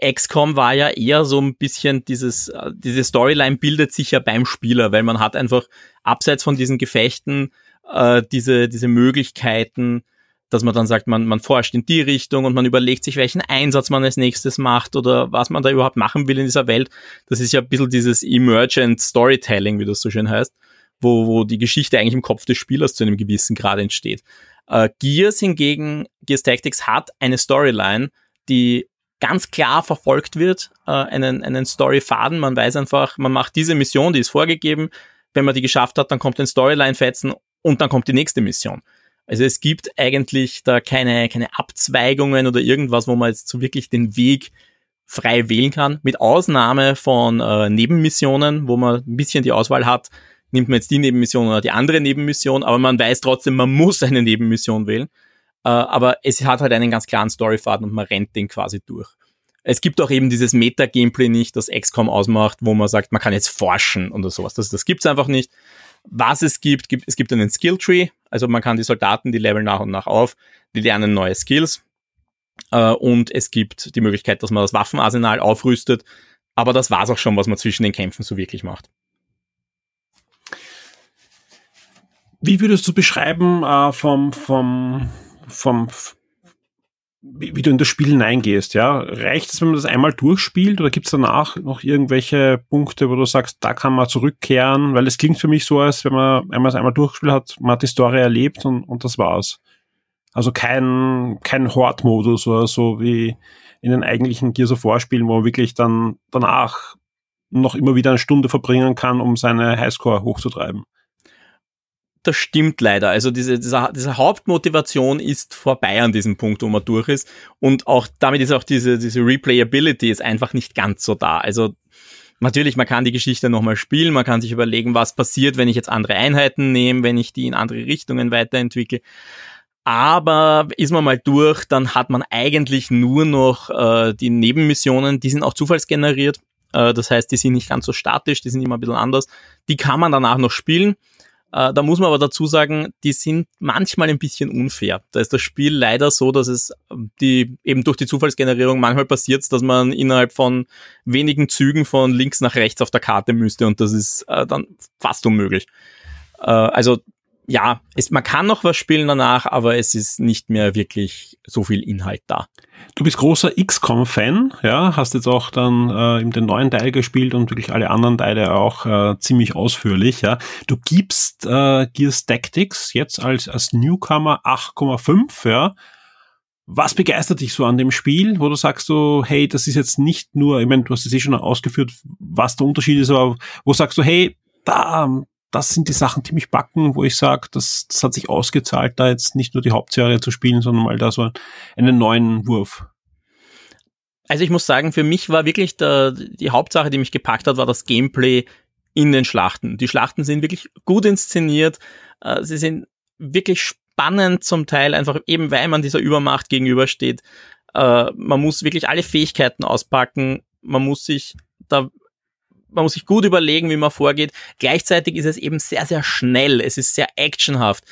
XCOM war ja eher so ein bisschen dieses, äh, diese Storyline bildet sich ja beim Spieler, weil man hat einfach abseits von diesen Gefechten äh, diese, diese Möglichkeiten, dass man dann sagt, man, man forscht in die Richtung und man überlegt sich, welchen Einsatz man als nächstes macht oder was man da überhaupt machen will in dieser Welt. Das ist ja ein bisschen dieses Emergent Storytelling, wie das so schön heißt, wo, wo die Geschichte eigentlich im Kopf des Spielers zu einem gewissen Grad entsteht. Äh, Gears hingegen, Gears Tactics hat eine Storyline, die ganz klar verfolgt wird, äh, einen, einen Storyfaden. Man weiß einfach, man macht diese Mission, die ist vorgegeben. Wenn man die geschafft hat, dann kommt ein Storyline-Fetzen und dann kommt die nächste Mission. Also es gibt eigentlich da keine, keine Abzweigungen oder irgendwas, wo man jetzt so wirklich den Weg frei wählen kann, mit Ausnahme von äh, Nebenmissionen, wo man ein bisschen die Auswahl hat, nimmt man jetzt die Nebenmission oder die andere Nebenmission, aber man weiß trotzdem, man muss eine Nebenmission wählen. Äh, aber es hat halt einen ganz klaren Storyfaden und man rennt den quasi durch. Es gibt auch eben dieses Meta-Gameplay nicht, das XCOM ausmacht, wo man sagt, man kann jetzt forschen oder sowas. Das, das gibt's einfach nicht. Was es gibt, gibt, es gibt einen Skill-Tree, also man kann die Soldaten, die leveln nach und nach auf, die lernen neue Skills. Äh, und es gibt die Möglichkeit, dass man das Waffenarsenal aufrüstet. Aber das war's auch schon, was man zwischen den Kämpfen so wirklich macht. Wie würdest du beschreiben äh, vom, vom, vom, wie, wie, du in das Spiel hineingehst, ja? Reicht es, wenn man das einmal durchspielt oder gibt es danach noch irgendwelche Punkte, wo du sagst, da kann man zurückkehren? Weil es klingt für mich so, als wenn man einmal es einmal durchgespielt hat, man hat die Story erlebt und, und das war's. Also kein, kein Horde-Modus oder so wie in den eigentlichen Gears of War Spielen, wo man wirklich dann danach noch immer wieder eine Stunde verbringen kann, um seine Highscore hochzutreiben das stimmt leider. Also diese, diese, diese Hauptmotivation ist vorbei an diesem Punkt, wo man durch ist. Und auch damit ist auch diese, diese Replayability ist einfach nicht ganz so da. Also natürlich, man kann die Geschichte nochmal spielen, man kann sich überlegen, was passiert, wenn ich jetzt andere Einheiten nehme, wenn ich die in andere Richtungen weiterentwickle. Aber ist man mal durch, dann hat man eigentlich nur noch äh, die Nebenmissionen, die sind auch zufallsgeneriert. Äh, das heißt, die sind nicht ganz so statisch, die sind immer ein bisschen anders. Die kann man danach noch spielen. Äh, da muss man aber dazu sagen, die sind manchmal ein bisschen unfair. Da ist das Spiel leider so, dass es ähm, die eben durch die Zufallsgenerierung manchmal passiert, dass man innerhalb von wenigen Zügen von links nach rechts auf der Karte müsste und das ist äh, dann fast unmöglich. Äh, also ja, es, man kann noch was spielen danach, aber es ist nicht mehr wirklich so viel Inhalt da. Du bist großer XCOM-Fan, ja, hast jetzt auch dann äh, eben den neuen Teil gespielt und wirklich alle anderen Teile auch äh, ziemlich ausführlich, ja. Du gibst äh, Gears Tactics jetzt als, als Newcomer 8,5, ja. Was begeistert dich so an dem Spiel, wo du sagst so, hey, das ist jetzt nicht nur, ich meine, du hast es eh schon ausgeführt, was der Unterschied ist, aber wo sagst du, hey, da, das sind die Sachen, die mich backen, wo ich sage, das, das hat sich ausgezahlt, da jetzt nicht nur die Hauptserie zu spielen, sondern mal da so einen neuen Wurf. Also ich muss sagen, für mich war wirklich der, die Hauptsache, die mich gepackt hat, war das Gameplay in den Schlachten. Die Schlachten sind wirklich gut inszeniert, äh, sie sind wirklich spannend zum Teil, einfach eben weil man dieser Übermacht gegenübersteht. Äh, man muss wirklich alle Fähigkeiten auspacken, man muss sich da man muss sich gut überlegen, wie man vorgeht. Gleichzeitig ist es eben sehr, sehr schnell. Es ist sehr actionhaft.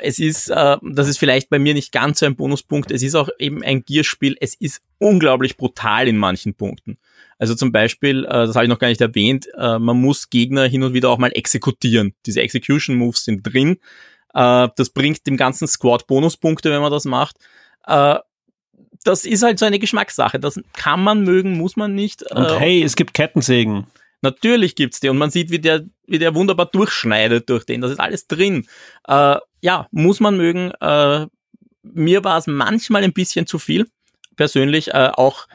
Es ist, äh, das ist vielleicht bei mir nicht ganz so ein Bonuspunkt. Es ist auch eben ein Gearspiel. Es ist unglaublich brutal in manchen Punkten. Also zum Beispiel, äh, das habe ich noch gar nicht erwähnt, äh, man muss Gegner hin und wieder auch mal exekutieren. Diese Execution Moves sind drin. Äh, das bringt dem ganzen Squad Bonuspunkte, wenn man das macht. Äh, das ist halt so eine Geschmackssache. Das kann man mögen, muss man nicht. Und äh, hey, es gibt Kettensägen. Natürlich gibt's die und man sieht, wie der, wie der wunderbar durchschneidet durch den. Das ist alles drin. Äh, ja, muss man mögen. Äh, mir war es manchmal ein bisschen zu viel. Persönlich äh, auch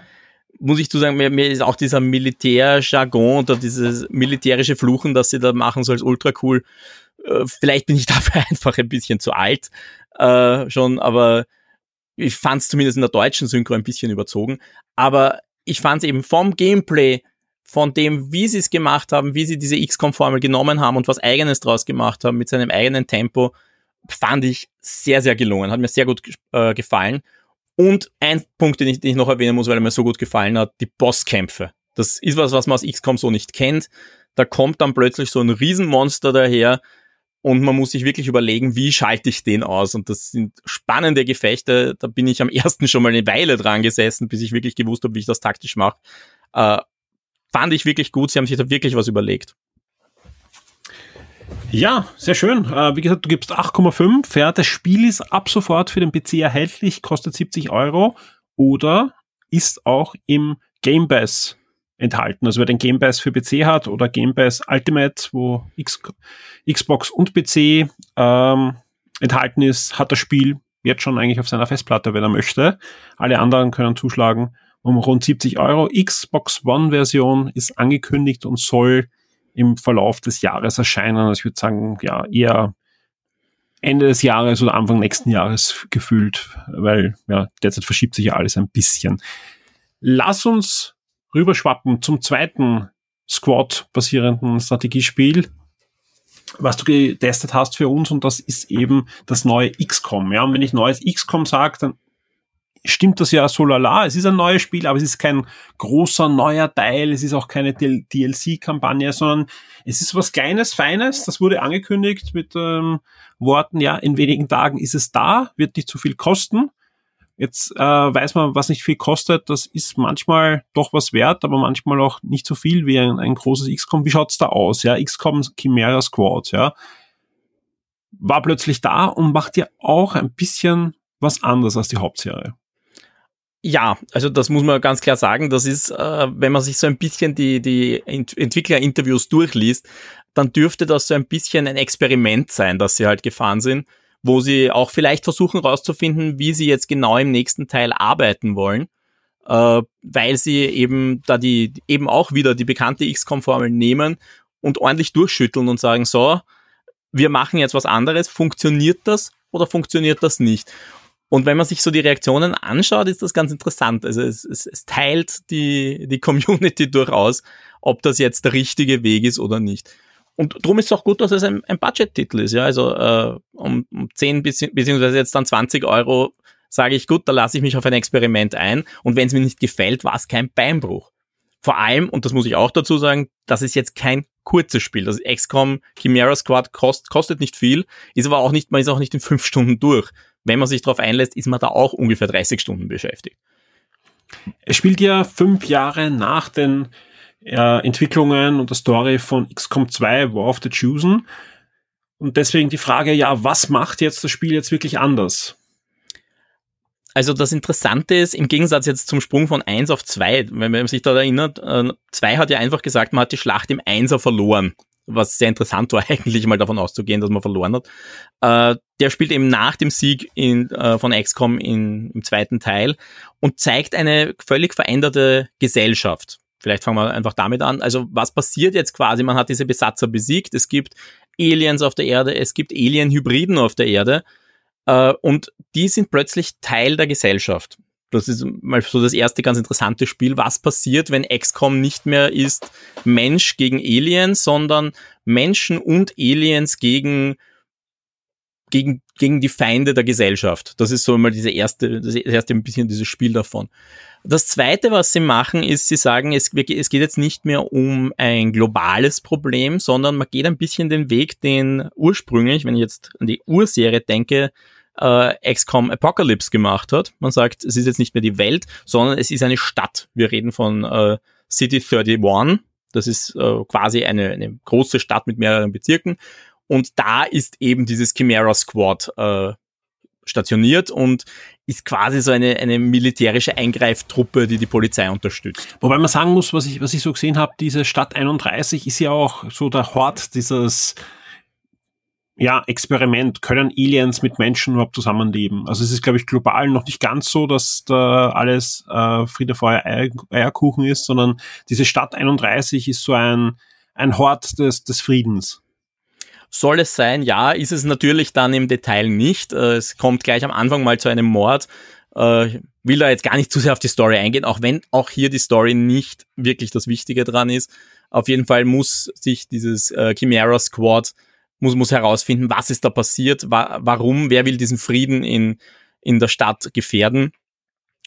muss ich zu sagen, mir, mir ist auch dieser Militärjargon oder dieses militärische Fluchen, das sie da machen, so als ultra cool. Äh, vielleicht bin ich dafür einfach ein bisschen zu alt äh, schon, aber ich fand es zumindest in der deutschen Synchro ein bisschen überzogen. Aber ich fand es eben vom Gameplay von dem, wie sie es gemacht haben, wie sie diese XCOM-Formel genommen haben und was eigenes draus gemacht haben mit seinem eigenen Tempo, fand ich sehr, sehr gelungen. Hat mir sehr gut äh, gefallen. Und ein Punkt, den ich, den ich noch erwähnen muss, weil er mir so gut gefallen hat, die Bosskämpfe. Das ist was, was man aus XCOM so nicht kennt. Da kommt dann plötzlich so ein Riesenmonster daher und man muss sich wirklich überlegen, wie schalte ich den aus. Und das sind spannende Gefechte. Da bin ich am ersten schon mal eine Weile dran gesessen, bis ich wirklich gewusst habe, wie ich das taktisch mache. Äh, fand ich wirklich gut. Sie haben sich da wirklich was überlegt. Ja, sehr schön. Äh, wie gesagt, du gibst 8,5. Ja, das Spiel ist ab sofort für den PC erhältlich, kostet 70 Euro oder ist auch im Game Pass enthalten. Also wer den Game Pass für PC hat oder Game Pass Ultimate, wo X Xbox und PC ähm, enthalten ist, hat das Spiel jetzt schon eigentlich auf seiner Festplatte, wenn er möchte. Alle anderen können zuschlagen um rund 70 Euro. Xbox One Version ist angekündigt und soll im Verlauf des Jahres erscheinen. Also ich würde sagen, ja, eher Ende des Jahres oder Anfang nächsten Jahres gefühlt, weil ja, derzeit verschiebt sich ja alles ein bisschen. Lass uns rüberschwappen zum zweiten Squad-basierenden Strategiespiel, was du getestet hast für uns und das ist eben das neue XCOM. Ja, und wenn ich neues XCOM sage, dann stimmt das ja so lala. Es ist ein neues Spiel, aber es ist kein großer neuer Teil. Es ist auch keine DLC-Kampagne, sondern es ist was Kleines, Feines. Das wurde angekündigt mit ähm, Worten, ja, in wenigen Tagen ist es da, wird nicht zu viel kosten. Jetzt äh, weiß man, was nicht viel kostet. Das ist manchmal doch was wert, aber manchmal auch nicht so viel wie ein, ein großes XCOM. Wie schaut's da aus? Ja, XCOM Chimera Squad, ja, war plötzlich da und macht ja auch ein bisschen was anderes als die Hauptserie. Ja, also das muss man ganz klar sagen. Das ist, äh, wenn man sich so ein bisschen die, die Ent Entwicklerinterviews durchliest, dann dürfte das so ein bisschen ein Experiment sein, dass sie halt gefahren sind, wo sie auch vielleicht versuchen herauszufinden, wie sie jetzt genau im nächsten Teil arbeiten wollen, äh, weil sie eben da die eben auch wieder die bekannte XCOM-Formel nehmen und ordentlich durchschütteln und sagen, so, wir machen jetzt was anderes, funktioniert das oder funktioniert das nicht? Und wenn man sich so die Reaktionen anschaut, ist das ganz interessant. Also es, es, es teilt die, die Community durchaus, ob das jetzt der richtige Weg ist oder nicht. Und darum ist es auch gut, dass es ein, ein Budget-Titel ist. Ja, also äh, um, um 10 bis, beziehungsweise jetzt dann 20 Euro sage ich, gut, da lasse ich mich auf ein Experiment ein. Und wenn es mir nicht gefällt, war es kein Beinbruch. Vor allem, und das muss ich auch dazu sagen, das ist jetzt kein kurzes Spiel. Das XCOM Chimera Squad kost, kostet nicht viel, ist aber auch nicht, man ist auch nicht in fünf Stunden durch wenn man sich darauf einlässt, ist man da auch ungefähr 30 Stunden beschäftigt. Es spielt ja fünf Jahre nach den äh, Entwicklungen und der Story von XCOM 2 War of the Chosen. Und deswegen die Frage, ja, was macht jetzt das Spiel jetzt wirklich anders? Also das Interessante ist, im Gegensatz jetzt zum Sprung von 1 auf 2, wenn man sich da erinnert, 2 äh, hat ja einfach gesagt, man hat die Schlacht im 1er verloren was sehr interessant war, eigentlich mal davon auszugehen, dass man verloren hat. Äh, der spielt eben nach dem Sieg in, äh, von XCOM in, im zweiten Teil und zeigt eine völlig veränderte Gesellschaft. Vielleicht fangen wir einfach damit an. Also was passiert jetzt quasi? Man hat diese Besatzer besiegt. Es gibt Aliens auf der Erde, es gibt Alien-Hybriden auf der Erde äh, und die sind plötzlich Teil der Gesellschaft. Das ist mal so das erste ganz interessante Spiel. Was passiert, wenn XCOM nicht mehr ist Mensch gegen Aliens, sondern Menschen und Aliens gegen gegen, gegen die Feinde der Gesellschaft. Das ist so mal diese erste, das erste ein bisschen dieses Spiel davon. Das zweite, was sie machen, ist, sie sagen, es, es geht jetzt nicht mehr um ein globales Problem, sondern man geht ein bisschen den Weg, den ursprünglich, wenn ich jetzt an die Urserie denke, äh, XCOM Apocalypse gemacht hat. Man sagt, es ist jetzt nicht mehr die Welt, sondern es ist eine Stadt. Wir reden von äh, City 31. Das ist äh, quasi eine, eine große Stadt mit mehreren Bezirken. Und da ist eben dieses Chimera Squad äh, stationiert und ist quasi so eine, eine militärische Eingreiftruppe, die die Polizei unterstützt. Wobei man sagen muss, was ich, was ich so gesehen habe, diese Stadt 31 ist ja auch so der Hort dieses ja, Experiment, können Aliens mit Menschen überhaupt zusammenleben? Also es ist, glaube ich, global noch nicht ganz so, dass da alles äh, Friede, Feuer, Eier, Eierkuchen ist, sondern diese Stadt 31 ist so ein, ein Hort des, des Friedens. Soll es sein? Ja, ist es natürlich dann im Detail nicht. Äh, es kommt gleich am Anfang mal zu einem Mord. Äh, will da jetzt gar nicht zu sehr auf die Story eingehen, auch wenn auch hier die Story nicht wirklich das Wichtige dran ist. Auf jeden Fall muss sich dieses äh, Chimera Squad muss, muss herausfinden, was ist da passiert, wa warum, wer will diesen Frieden in, in der Stadt gefährden.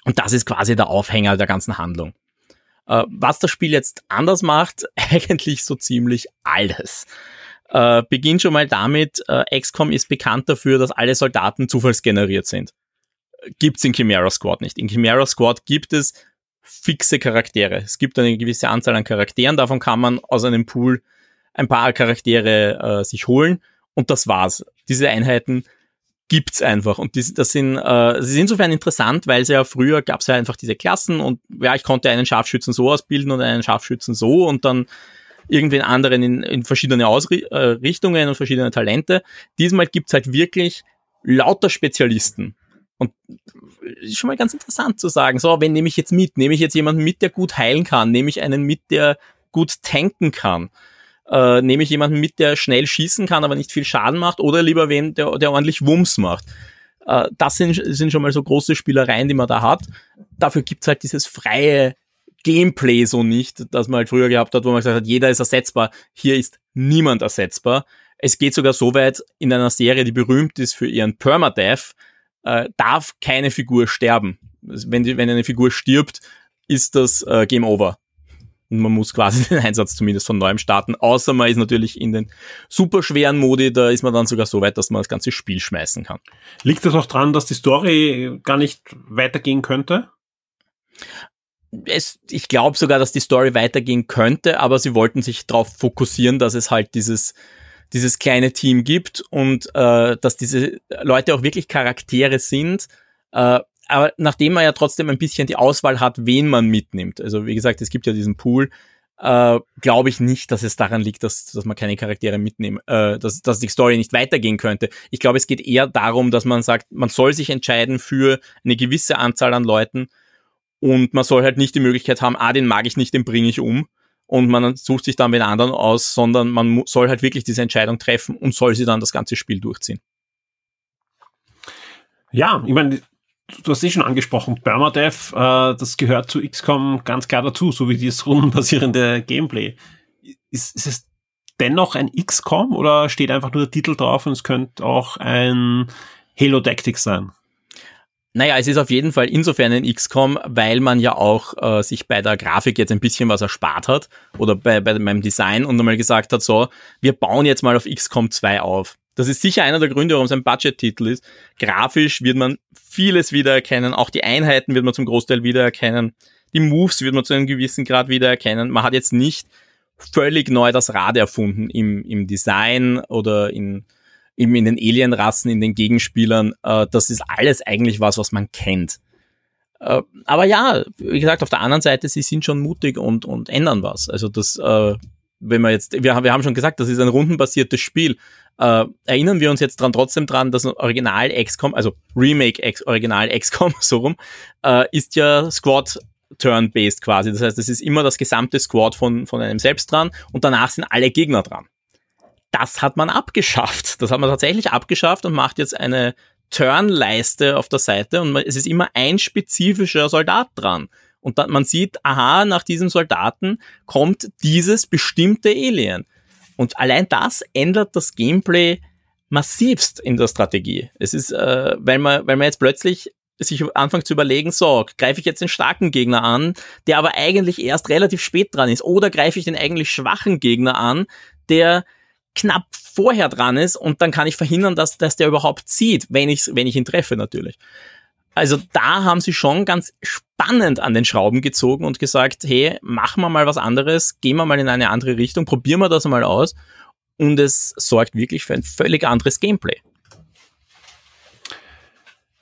Und das ist quasi der Aufhänger der ganzen Handlung. Äh, was das Spiel jetzt anders macht, eigentlich so ziemlich alles. Äh, beginnt schon mal damit, äh, XCOM ist bekannt dafür, dass alle Soldaten zufallsgeneriert sind. Gibt's in Chimera Squad nicht. In Chimera Squad gibt es fixe Charaktere. Es gibt eine gewisse Anzahl an Charakteren, davon kann man aus einem Pool ein paar Charaktere äh, sich holen und das war's. Diese Einheiten gibt's einfach und die, das sind äh, sie sind insofern interessant, weil sie ja früher gab's ja einfach diese Klassen und ja, ich konnte einen Scharfschützen so ausbilden und einen Scharfschützen so und dann irgendwen anderen in, in verschiedene Ausrichtungen äh, und verschiedene Talente. Diesmal gibt's halt wirklich lauter Spezialisten. Und ist schon mal ganz interessant zu sagen, so, wen nehme ich jetzt mit? Nehme ich jetzt jemanden mit, der gut heilen kann? Nehme ich einen mit, der gut tanken kann? Äh, nehme ich jemanden mit, der schnell schießen kann, aber nicht viel Schaden macht? Oder lieber wen, der, der ordentlich Wumms macht? Äh, das sind, sind schon mal so große Spielereien, die man da hat. Dafür gibt's halt dieses freie Gameplay so nicht, das man halt früher gehabt hat, wo man gesagt hat, jeder ist ersetzbar. Hier ist niemand ersetzbar. Es geht sogar so weit in einer Serie, die berühmt ist für ihren Permadeath, äh, darf keine Figur sterben. Wenn, die, wenn eine Figur stirbt, ist das äh, Game Over. Und man muss quasi den Einsatz zumindest von neuem starten, außer man ist natürlich in den super schweren Modi, da ist man dann sogar so weit, dass man das ganze Spiel schmeißen kann. Liegt das auch dran, dass die Story gar nicht weitergehen könnte? Es, ich glaube sogar, dass die Story weitergehen könnte, aber sie wollten sich darauf fokussieren, dass es halt dieses dieses kleine Team gibt und äh, dass diese Leute auch wirklich Charaktere sind. Äh, aber nachdem man ja trotzdem ein bisschen die Auswahl hat, wen man mitnimmt. Also wie gesagt, es gibt ja diesen Pool. Äh, glaube ich nicht, dass es daran liegt, dass, dass man keine Charaktere mitnimmt, äh, dass, dass die Story nicht weitergehen könnte. Ich glaube, es geht eher darum, dass man sagt, man soll sich entscheiden für eine gewisse Anzahl an Leuten und man soll halt nicht die Möglichkeit haben, ah, den mag ich nicht, den bringe ich um, und man sucht sich dann mit anderen aus, sondern man soll halt wirklich diese Entscheidung treffen und soll sie dann das ganze Spiel durchziehen. Ja, ich meine, du hast eh schon angesprochen, Permadeath, äh, das gehört zu XCOM ganz klar dazu, so wie dieses rundenbasierende Gameplay. Ist, ist es dennoch ein XCOM oder steht einfach nur der Titel drauf und es könnte auch ein Halo Tactics sein? Naja, es ist auf jeden Fall insofern ein XCOM, weil man ja auch äh, sich bei der Grafik jetzt ein bisschen was erspart hat oder bei, bei meinem Design und einmal gesagt hat, so, wir bauen jetzt mal auf XCOM 2 auf. Das ist sicher einer der Gründe, warum es ein Budget-Titel ist. Grafisch wird man vieles wiedererkennen, auch die Einheiten wird man zum Großteil wiedererkennen, die Moves wird man zu einem gewissen Grad wiedererkennen. Man hat jetzt nicht völlig neu das Rad erfunden im, im Design oder in, eben in den Alienrassen, in den Gegenspielern, äh, das ist alles eigentlich was, was man kennt. Äh, aber ja, wie gesagt, auf der anderen Seite, sie sind schon mutig und, und ändern was. Also das, äh, wenn wir jetzt, wir, wir haben schon gesagt, das ist ein rundenbasiertes Spiel. Äh, erinnern wir uns jetzt dran trotzdem dran, dass Original XCOM, also Remake X, Original XCOM, so rum, äh, ist ja Squad Turn-based quasi. Das heißt, es ist immer das gesamte Squad von, von einem selbst dran und danach sind alle Gegner dran das hat man abgeschafft. Das hat man tatsächlich abgeschafft und macht jetzt eine Turnleiste auf der Seite und es ist immer ein spezifischer Soldat dran. Und dann, man sieht, aha, nach diesem Soldaten kommt dieses bestimmte Alien. Und allein das ändert das Gameplay massivst in der Strategie. Es ist, äh, weil man, weil man jetzt plötzlich sich anfängt zu überlegen, so, greife ich jetzt den starken Gegner an, der aber eigentlich erst relativ spät dran ist, oder greife ich den eigentlich schwachen Gegner an, der knapp vorher dran ist und dann kann ich verhindern, dass, dass der überhaupt zieht, wenn ich, wenn ich ihn treffe natürlich. Also da haben sie schon ganz spannend an den Schrauben gezogen und gesagt, hey, machen wir mal was anderes, gehen wir mal in eine andere Richtung, probieren wir das mal aus und es sorgt wirklich für ein völlig anderes Gameplay.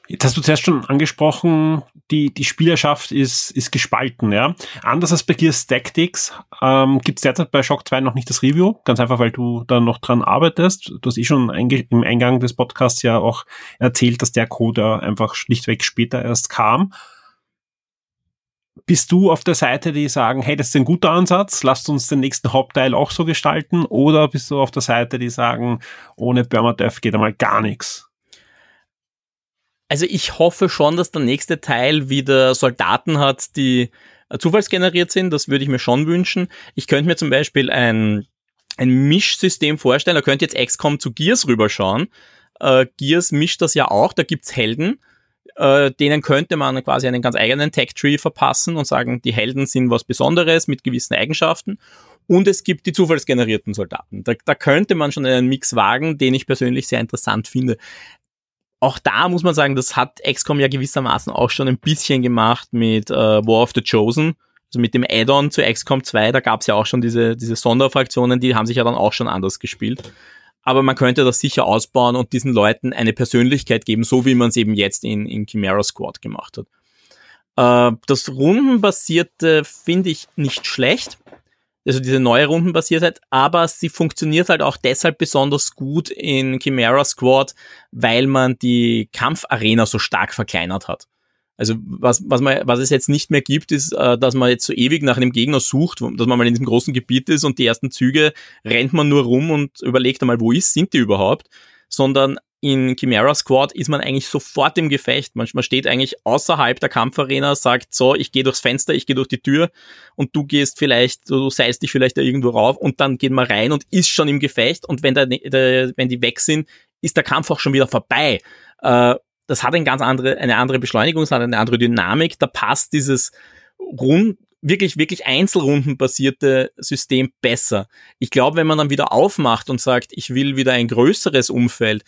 Jetzt hast du zuerst schon angesprochen, die, die Spielerschaft ist, ist gespalten, ja. Anders als bei Gears Tactics ähm, gibt es derzeit bei Shock 2 noch nicht das Review, ganz einfach, weil du da noch dran arbeitest. Du hast eh schon im Eingang des Podcasts ja auch erzählt, dass der Code einfach schlichtweg später erst kam. Bist du auf der Seite, die sagen, hey, das ist ein guter Ansatz, lasst uns den nächsten Hauptteil auch so gestalten? Oder bist du auf der Seite, die sagen, ohne Permadeath geht einmal gar nichts? Also ich hoffe schon, dass der nächste Teil wieder Soldaten hat, die äh, zufallsgeneriert sind. Das würde ich mir schon wünschen. Ich könnte mir zum Beispiel ein, ein Mischsystem vorstellen. Da könnte jetzt XCOM zu Gears rüberschauen. Äh, Gears mischt das ja auch. Da gibt's Helden. Äh, denen könnte man quasi einen ganz eigenen Tech-Tree verpassen und sagen, die Helden sind was Besonderes mit gewissen Eigenschaften. Und es gibt die zufallsgenerierten Soldaten. Da, da könnte man schon einen Mix wagen, den ich persönlich sehr interessant finde auch da muss man sagen, das hat XCOM ja gewissermaßen auch schon ein bisschen gemacht mit äh, War of the Chosen. Also mit dem Add-on zu XCOM 2, da gab es ja auch schon diese, diese Sonderfraktionen, die haben sich ja dann auch schon anders gespielt. Aber man könnte das sicher ausbauen und diesen Leuten eine Persönlichkeit geben, so wie man es eben jetzt in, in Chimera Squad gemacht hat. Äh, das Rundenbasierte finde ich nicht schlecht also diese neue Rundenbasiertheit, aber sie funktioniert halt auch deshalb besonders gut in Chimera Squad, weil man die Kampfarena so stark verkleinert hat. Also was, was, man, was es jetzt nicht mehr gibt, ist, äh, dass man jetzt so ewig nach einem Gegner sucht, dass man mal in diesem großen Gebiet ist und die ersten Züge rennt man nur rum und überlegt einmal, wo ist, sind die überhaupt, sondern in Chimera Squad ist man eigentlich sofort im Gefecht. Man, man steht eigentlich außerhalb der Kampfarena, sagt so, ich gehe durchs Fenster, ich gehe durch die Tür und du gehst vielleicht, du seilst dich vielleicht da irgendwo rauf und dann geht man rein und ist schon im Gefecht und wenn, der, der, wenn die weg sind, ist der Kampf auch schon wieder vorbei. Äh, das hat eine ganz andere, eine andere Beschleunigung, es hat eine andere Dynamik, da passt dieses rund, wirklich, wirklich einzelrundenbasierte System besser. Ich glaube, wenn man dann wieder aufmacht und sagt, ich will wieder ein größeres Umfeld,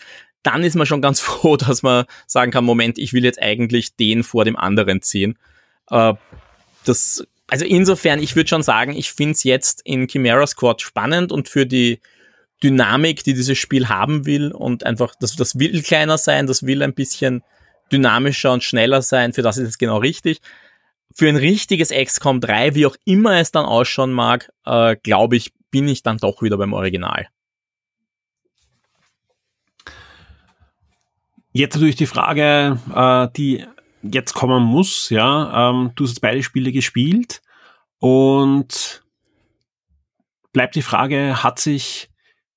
dann ist man schon ganz froh, dass man sagen kann, Moment, ich will jetzt eigentlich den vor dem anderen ziehen. Äh, das, also insofern, ich würde schon sagen, ich finde es jetzt in Chimera Squad spannend und für die Dynamik, die dieses Spiel haben will und einfach, das, das will kleiner sein, das will ein bisschen dynamischer und schneller sein, für das ist es genau richtig. Für ein richtiges XCOM 3, wie auch immer es dann ausschauen mag, äh, glaube ich, bin ich dann doch wieder beim Original. Jetzt natürlich die Frage, äh, die jetzt kommen muss, ja. Ähm, du hast jetzt beide Spiele gespielt und bleibt die Frage, hat sich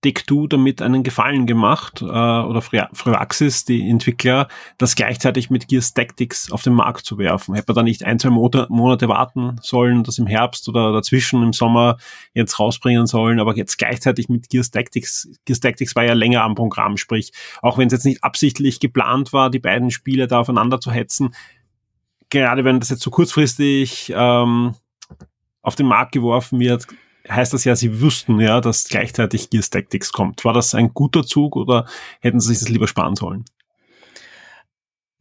Deck2 damit einen Gefallen gemacht äh, oder Phraxis, die Entwickler, das gleichzeitig mit Gears Tactics auf den Markt zu werfen. Hätte man da nicht ein, zwei Monate warten sollen, das im Herbst oder dazwischen im Sommer jetzt rausbringen sollen, aber jetzt gleichzeitig mit Gears Tactics. Gears Tactics war ja länger am Programm, sprich, auch wenn es jetzt nicht absichtlich geplant war, die beiden Spiele da aufeinander zu hetzen, gerade wenn das jetzt so kurzfristig ähm, auf den Markt geworfen wird, heißt das ja, sie wüssten ja, dass gleichzeitig Gears Tactics kommt. War das ein guter Zug oder hätten sie sich das lieber sparen sollen?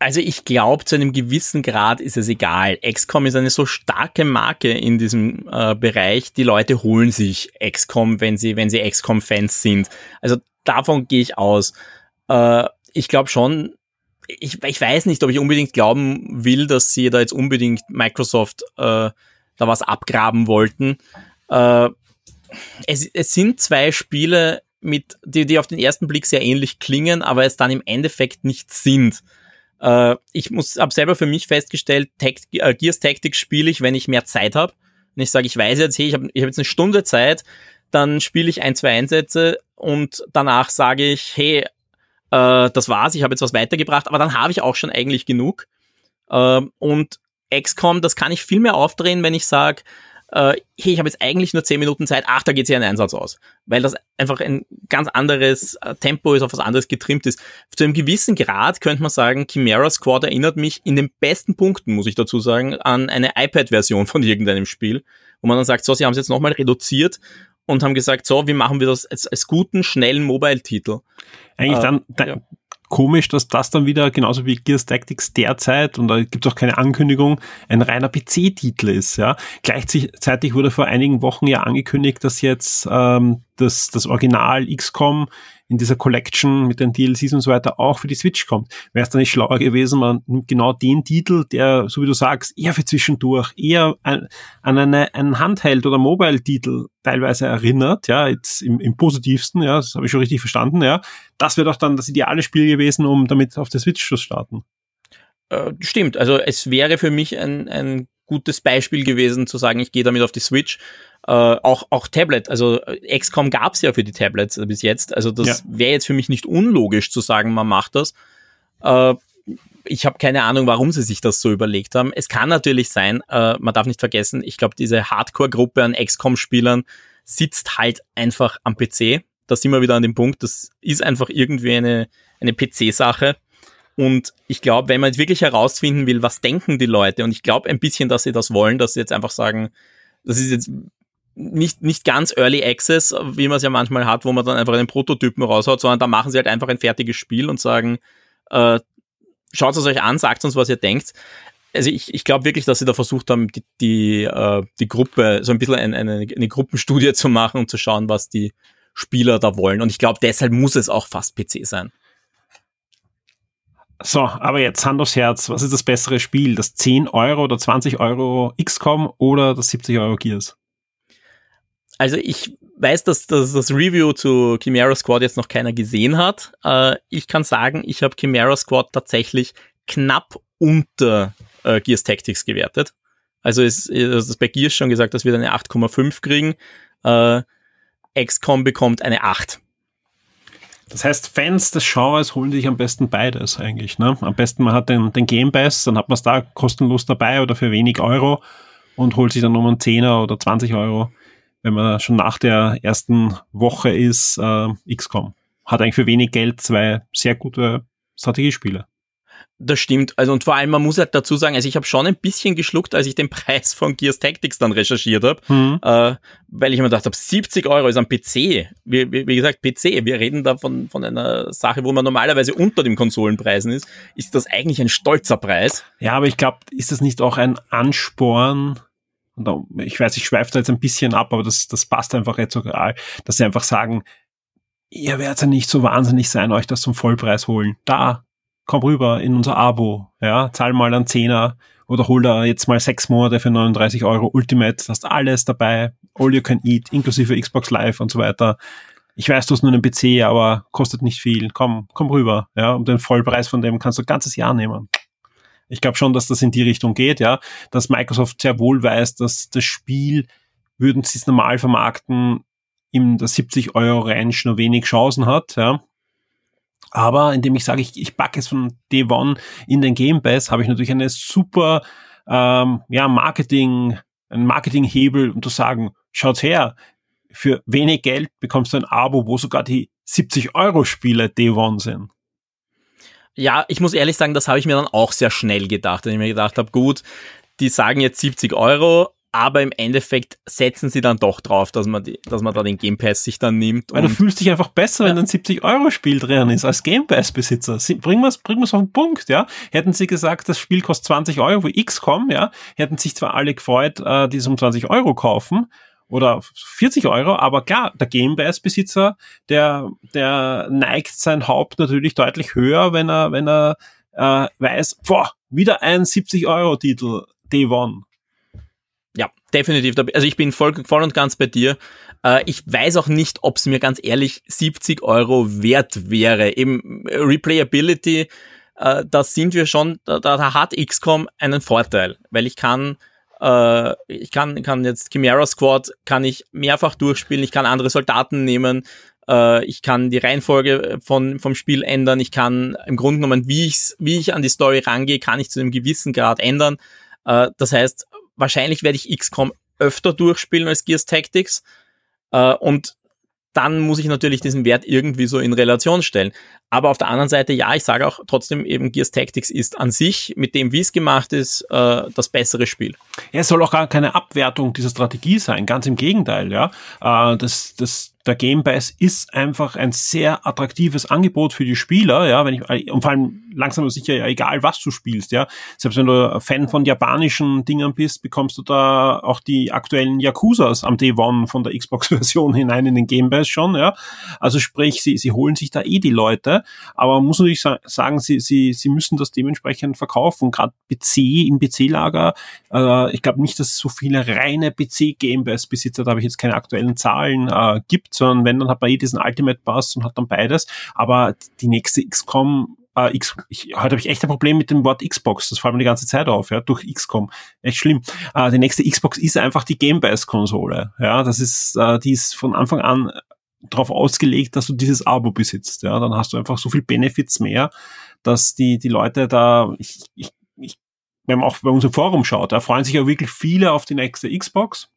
Also ich glaube, zu einem gewissen Grad ist es egal. XCOM ist eine so starke Marke in diesem äh, Bereich. Die Leute holen sich XCOM, wenn sie, wenn sie XCOM-Fans sind. Also davon gehe ich aus. Äh, ich glaube schon, ich, ich weiß nicht, ob ich unbedingt glauben will, dass sie da jetzt unbedingt Microsoft äh, da was abgraben wollten. Äh, es, es sind zwei Spiele, mit, die, die auf den ersten Blick sehr ähnlich klingen, aber es dann im Endeffekt nicht sind. Äh, ich muss, habe selber für mich festgestellt, Takt, äh, Gears Tactics spiele ich, wenn ich mehr Zeit habe. Wenn ich sage, ich weiß jetzt, hey, ich habe ich hab jetzt eine Stunde Zeit, dann spiele ich ein, zwei Einsätze und danach sage ich, hey, äh, das war's, ich habe jetzt was weitergebracht, aber dann habe ich auch schon eigentlich genug. Äh, und XCOM, das kann ich viel mehr aufdrehen, wenn ich sage, äh, hey, ich habe jetzt eigentlich nur 10 Minuten Zeit, ach, da geht sich ein Einsatz aus. Weil das einfach ein ganz anderes äh, Tempo ist, auf was anderes getrimmt ist. Zu einem gewissen Grad könnte man sagen, Chimera Squad erinnert mich in den besten Punkten, muss ich dazu sagen, an eine iPad-Version von irgendeinem Spiel, wo man dann sagt, so, sie haben es jetzt nochmal reduziert und haben gesagt, so, wie machen wir das als, als guten, schnellen Mobile-Titel? Eigentlich äh, dann, dann ja komisch, dass das dann wieder, genauso wie Gears Tactics derzeit, und da gibt es auch keine Ankündigung, ein reiner PC-Titel ist. Ja. Gleichzeitig wurde vor einigen Wochen ja angekündigt, dass jetzt ähm, das, das Original XCOM in dieser Collection mit den DLCs und so weiter auch für die Switch kommt. Wäre es dann nicht schlauer gewesen, man nimmt genau den Titel, der, so wie du sagst, eher für zwischendurch, eher an, an eine, einen Handheld- oder Mobile-Titel teilweise erinnert, ja, jetzt im, im positivsten, ja, das habe ich schon richtig verstanden, ja. Das wäre doch dann das ideale Spiel gewesen, um damit auf der Switch zu starten. Äh, stimmt, also es wäre für mich ein, ein gutes Beispiel gewesen, zu sagen, ich gehe damit auf die Switch. Äh, auch, auch Tablet, also äh, XCOM gab's ja für die Tablets bis jetzt. Also das ja. wäre jetzt für mich nicht unlogisch zu sagen, man macht das. Äh, ich habe keine Ahnung, warum sie sich das so überlegt haben. Es kann natürlich sein, äh, man darf nicht vergessen, ich glaube, diese Hardcore-Gruppe an XCOM-Spielern sitzt halt einfach am PC. Da sind wir wieder an dem Punkt, das ist einfach irgendwie eine, eine PC-Sache. Und ich glaube, wenn man jetzt wirklich herausfinden will, was denken die Leute, und ich glaube ein bisschen, dass sie das wollen, dass sie jetzt einfach sagen, das ist jetzt nicht, nicht ganz Early Access, wie man es ja manchmal hat, wo man dann einfach einen Prototypen raushaut, sondern da machen sie halt einfach ein fertiges Spiel und sagen, äh, schaut es euch an, sagt uns, was ihr denkt. also ich, ich glaube wirklich, dass sie da versucht haben, die, die, äh, die Gruppe, so ein bisschen eine, eine, eine Gruppenstudie zu machen und zu schauen, was die Spieler da wollen. Und ich glaube, deshalb muss es auch fast PC sein. So, aber jetzt Hand aufs Herz, was ist das bessere Spiel? Das 10 Euro oder 20 Euro XCOM oder das 70 Euro Gears? Also ich weiß, dass, dass das Review zu Chimera Squad jetzt noch keiner gesehen hat. Äh, ich kann sagen, ich habe Chimera Squad tatsächlich knapp unter äh, Gears Tactics gewertet. Also ist, ist bei Gears schon gesagt, dass wir eine 8,5 kriegen. Äh, XCOM bekommt eine 8. Das heißt, Fans des Genres holen sich am besten beides eigentlich. Ne? Am besten man hat den, den Game Pass, dann hat man es da kostenlos dabei oder für wenig Euro und holt sich dann um einen 10er oder 20 Euro, wenn man schon nach der ersten Woche ist, äh, XCOM. Hat eigentlich für wenig Geld zwei sehr gute Strategiespiele. Das stimmt. Also und vor allem, man muss halt dazu sagen, also ich habe schon ein bisschen geschluckt, als ich den Preis von Gears Tactics dann recherchiert habe, mhm. äh, weil ich mir gedacht habe, 70 Euro ist am PC. Wie, wie, wie, gesagt, PC. Wir reden da von, von einer Sache, wo man normalerweise unter den Konsolenpreisen ist. Ist das eigentlich ein stolzer Preis? Ja, aber ich glaube, ist das nicht auch ein Ansporn? Und ich weiß, ich schweife da jetzt ein bisschen ab, aber das, das passt einfach jetzt sogar, dass sie einfach sagen, ihr werdet ja nicht so wahnsinnig sein, euch das zum Vollpreis holen. Da, komm rüber in unser Abo, ja, zahl mal einen Zehner oder hol da jetzt mal sechs Monate für 39 Euro Ultimate, hast alles dabei, all you can eat, inklusive Xbox Live und so weiter. Ich weiß, du hast nur einen PC, aber kostet nicht viel. Komm, komm rüber, ja, um den Vollpreis von dem kannst du ein ganzes Jahr nehmen. Ich glaube schon, dass das in die Richtung geht, ja, dass Microsoft sehr wohl weiß, dass das Spiel, würden sie es normal vermarkten, in der 70 Euro Range nur wenig Chancen hat, ja. Aber indem ich sage, ich, ich packe es von Day One in den Game Pass, habe ich natürlich eine super ähm, ja, Marketing, einen Marketinghebel, um zu sagen, schaut her, für wenig Geld bekommst du ein Abo, wo sogar die 70 Euro Spiele Day One sind. Ja, ich muss ehrlich sagen, das habe ich mir dann auch sehr schnell gedacht, wenn ich mir gedacht habe, gut, die sagen jetzt 70 Euro, aber im Endeffekt setzen sie dann doch drauf, dass man, die, dass man da den Game Pass sich dann nimmt. Weil du fühlst dich einfach besser, ja. wenn ein 70-Euro-Spiel drin ist, als Game Pass-Besitzer. Bringen wir es bringen wir's auf den Punkt, ja. Hätten sie gesagt, das Spiel kostet 20 Euro, wie XCOM, ja, hätten sich zwar alle gefreut, äh, die es um 20 Euro kaufen, oder 40 Euro, aber klar, der Game Pass-Besitzer, der, der neigt sein Haupt natürlich deutlich höher, wenn er, wenn er äh, weiß, boah, wieder ein 70-Euro-Titel, Day One ja, definitiv. Also ich bin voll, voll und ganz bei dir. Äh, ich weiß auch nicht, ob es mir ganz ehrlich 70 Euro wert wäre. Eben Replayability, äh, da sind wir schon, da hat XCOM einen Vorteil, weil ich kann äh, ich kann, kann jetzt Chimera Squad kann ich mehrfach durchspielen, ich kann andere Soldaten nehmen, ich kann die Reihenfolge von, vom Spiel ändern, ich kann im Grunde genommen, wie, ich's, wie ich an die Story rangehe, kann ich zu einem gewissen Grad ändern. das heißt, wahrscheinlich werde ich XCOM öfter durchspielen als Gears Tactics. Äh, und dann muss ich natürlich diesen Wert irgendwie so in Relation stellen. Aber auf der anderen Seite, ja, ich sage auch trotzdem eben, Gears Tactics ist an sich, mit dem, wie es gemacht ist, äh, das bessere Spiel. Ja, es soll auch gar keine Abwertung dieser Strategie sein, ganz im Gegenteil, ja. Äh, das, das, der Game Pass ist einfach ein sehr attraktives Angebot für die Spieler, ja, wenn ich, und vor allem langsam aber sicher, ja, egal was du spielst, ja. Selbst wenn du Fan von japanischen Dingern bist, bekommst du da auch die aktuellen Yakuzas am Day One von der Xbox-Version hinein in den Game Pass schon, ja. Also sprich, sie, sie holen sich da eh die Leute, aber man muss natürlich sagen, sie, sie, sie müssen das dementsprechend verkaufen. Gerade PC im PC-Lager, äh, ich glaube nicht, dass es so viele reine PC-Game Pass-Besitzer, da habe ich jetzt keine aktuellen Zahlen, äh, gibt, sondern wenn, dann hat man eh diesen Ultimate Pass und hat dann beides. Aber die nächste XCOM Uh, X, ich, heute habe ich echt ein Problem mit dem Wort Xbox. Das fällt mir die ganze Zeit auf, ja, durch XCOM. Echt schlimm. Uh, die nächste Xbox ist einfach die Game Pass Konsole. Ja, das ist, uh, die ist von Anfang an darauf ausgelegt, dass du dieses Abo besitzt. Ja, dann hast du einfach so viel Benefits mehr, dass die, die Leute da, ich, ich, ich, wenn man auch bei unserem Forum schaut, da freuen sich ja wirklich viele auf die nächste Xbox.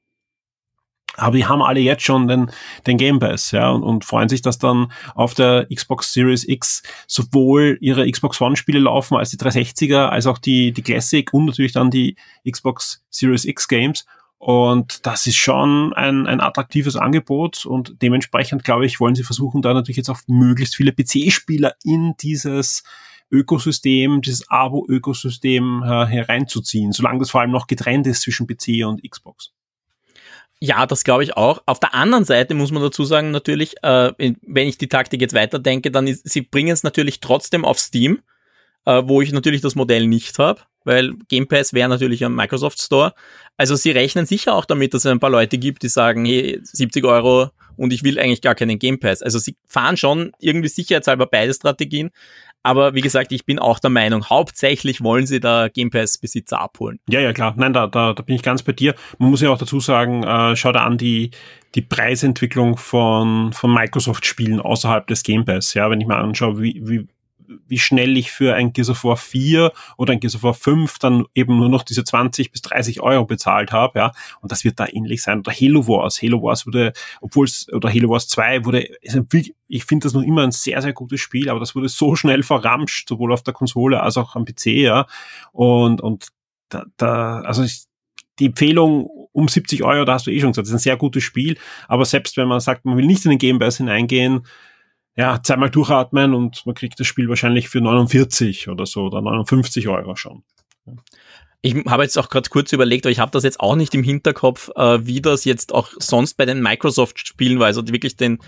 Aber die haben alle jetzt schon den, den Game Pass, ja, und, und freuen sich, dass dann auf der Xbox Series X sowohl ihre Xbox One Spiele laufen als die 360er, als auch die, die Classic und natürlich dann die Xbox Series X Games. Und das ist schon ein, ein attraktives Angebot und dementsprechend, glaube ich, wollen sie versuchen, da natürlich jetzt auch möglichst viele PC-Spieler in dieses Ökosystem, dieses Abo-Ökosystem äh, hereinzuziehen, solange das vor allem noch getrennt ist zwischen PC und Xbox. Ja, das glaube ich auch. Auf der anderen Seite muss man dazu sagen, natürlich, äh, wenn ich die Taktik jetzt weiterdenke, dann ist, sie bringen es natürlich trotzdem auf Steam, äh, wo ich natürlich das Modell nicht habe, weil Game Pass wäre natürlich am Microsoft Store. Also sie rechnen sicher auch damit, dass es ein paar Leute gibt, die sagen, hey, 70 Euro und ich will eigentlich gar keinen Game Pass. Also sie fahren schon irgendwie sicherheitshalber beide Strategien, aber wie gesagt, ich bin auch der Meinung, hauptsächlich wollen sie da Game Pass-Besitzer abholen. Ja, ja, klar. Nein, da, da, da bin ich ganz bei dir. Man muss ja auch dazu sagen, äh, schau dir an die, die Preisentwicklung von, von Microsoft-Spielen außerhalb des Game Pass. Ja, wenn ich mal anschaue, wie, wie, wie schnell ich für ein Gears of War 4 oder ein Gears of War 5 dann eben nur noch diese 20 bis 30 Euro bezahlt habe, ja, und das wird da ähnlich sein. Oder Halo Wars. Halo Wars wurde, obwohl es, oder Halo Wars 2 wurde, ich finde das noch immer ein sehr, sehr gutes Spiel, aber das wurde so schnell verramscht, sowohl auf der Konsole als auch am PC, ja, und, und da, da also ich, die Empfehlung um 70 Euro, da hast du eh schon gesagt, das ist ein sehr gutes Spiel, aber selbst wenn man sagt, man will nicht in den Game Pass hineingehen, ja, zweimal durchatmen und man kriegt das Spiel wahrscheinlich für 49 oder so oder 59 Euro schon. Ich habe jetzt auch gerade kurz überlegt, aber ich habe das jetzt auch nicht im Hinterkopf, äh, wie das jetzt auch sonst bei den Microsoft-Spielen war, also wirklich den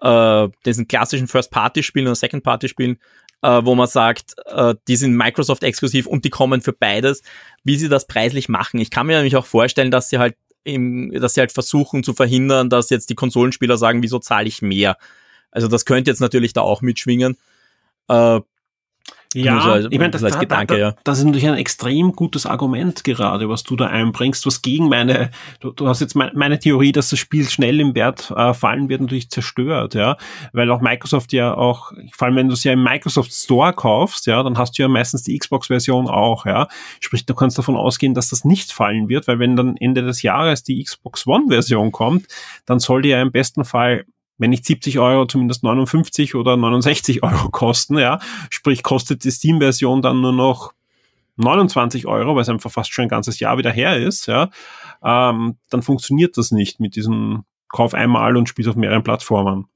äh, diesen klassischen First-Party-Spielen oder Second-Party-Spielen, äh, wo man sagt, äh, die sind Microsoft-exklusiv und die kommen für beides, wie sie das preislich machen. Ich kann mir nämlich auch vorstellen, dass sie halt im, dass sie halt versuchen zu verhindern, dass jetzt die Konsolenspieler sagen, wieso zahle ich mehr? Also das könnte jetzt natürlich da auch mitschwingen. Äh, ja, so als, ich meine, das, da, Gedanke, da, ja. das ist natürlich ein extrem gutes Argument gerade, was du da einbringst, was gegen meine, du, du hast jetzt meine, meine Theorie, dass das Spiel schnell im Wert äh, fallen wird, natürlich zerstört, ja, weil auch Microsoft ja auch, vor allem wenn du es ja im Microsoft Store kaufst, ja, dann hast du ja meistens die Xbox-Version auch, ja, sprich, du kannst davon ausgehen, dass das nicht fallen wird, weil wenn dann Ende des Jahres die Xbox One-Version kommt, dann soll die ja im besten Fall wenn nicht 70 Euro, zumindest 59 oder 69 Euro kosten, ja. Sprich, kostet die Steam-Version dann nur noch 29 Euro, weil es einfach fast schon ein ganzes Jahr wieder her ist, ja. Ähm, dann funktioniert das nicht mit diesem Kauf einmal und spielst auf mehreren Plattformen.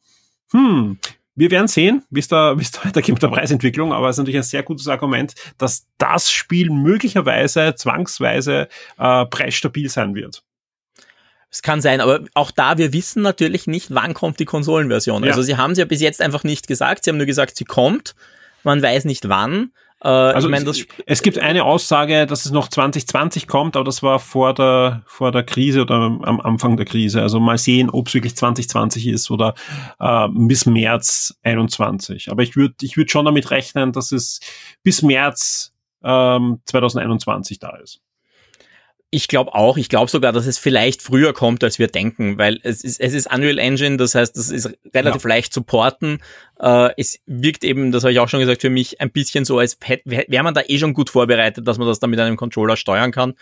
Hm, wir werden sehen, wie es da, wie es da weitergeht mit der Preisentwicklung, aber es ist natürlich ein sehr gutes Argument, dass das Spiel möglicherweise zwangsweise äh, preisstabil sein wird. Es kann sein, aber auch da, wir wissen natürlich nicht, wann kommt die Konsolenversion. Ja. Also sie haben es ja bis jetzt einfach nicht gesagt. Sie haben nur gesagt, sie kommt. Man weiß nicht wann. Äh, also ich mein, es, es, gibt eine Aussage, dass es noch 2020 kommt, aber das war vor der, vor der Krise oder am Anfang der Krise. Also mal sehen, ob es wirklich 2020 ist oder äh, bis März 21. Aber ich würde ich würd schon damit rechnen, dass es bis März ähm, 2021 da ist. Ich glaube auch, ich glaube sogar, dass es vielleicht früher kommt, als wir denken, weil es ist, es ist Unreal Engine, das heißt, das ist relativ ja. leicht zu porten. Äh, es wirkt eben, das habe ich auch schon gesagt, für mich ein bisschen so, als wäre man da eh schon gut vorbereitet, dass man das dann mit einem Controller steuern kann.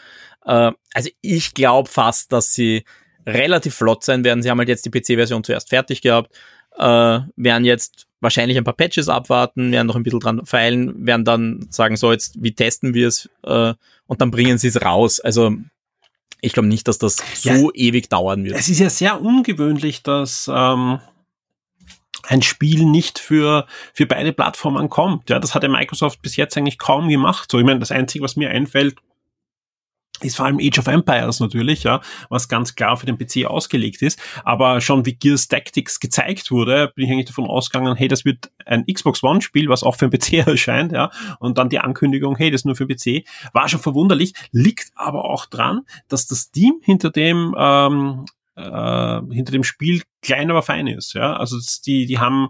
Äh, also ich glaube fast, dass sie relativ flott sein werden. Sie haben halt jetzt die PC-Version zuerst fertig gehabt, äh, werden jetzt wahrscheinlich ein paar Patches abwarten, werden noch ein bisschen dran feilen, werden dann sagen, so jetzt, wie testen wir es äh, und dann bringen sie es raus. Also ich glaube nicht, dass das so ja, ewig dauern wird. Es ist ja sehr ungewöhnlich, dass ähm, ein Spiel nicht für, für beide Plattformen kommt. Ja, das hat ja Microsoft bis jetzt eigentlich kaum gemacht. So, ich meine, das Einzige, was mir einfällt, ist vor allem Age of Empires natürlich, ja, was ganz klar für den PC ausgelegt ist. Aber schon wie Gears Tactics gezeigt wurde, bin ich eigentlich davon ausgegangen, hey, das wird ein Xbox One Spiel, was auch für den PC erscheint, ja. Und dann die Ankündigung, hey, das ist nur für den PC, war schon verwunderlich, liegt aber auch dran, dass das Team hinter dem ähm, äh, hinter dem Spiel klein, aber fein ist. Ja, also die die haben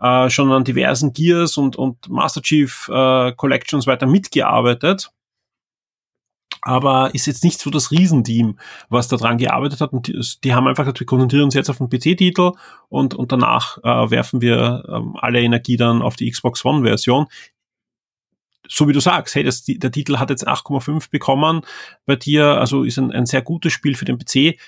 äh, schon an diversen Gears und und Master Chief äh, Collections weiter mitgearbeitet aber ist jetzt nicht so das Riesenteam, was da dran gearbeitet hat. Und die, die haben einfach gesagt, wir konzentrieren uns jetzt auf den PC-Titel und, und danach äh, werfen wir ähm, alle Energie dann auf die Xbox One-Version. So wie du sagst, hey, das, der Titel hat jetzt 8,5 bekommen bei dir, also ist ein, ein sehr gutes Spiel für den PC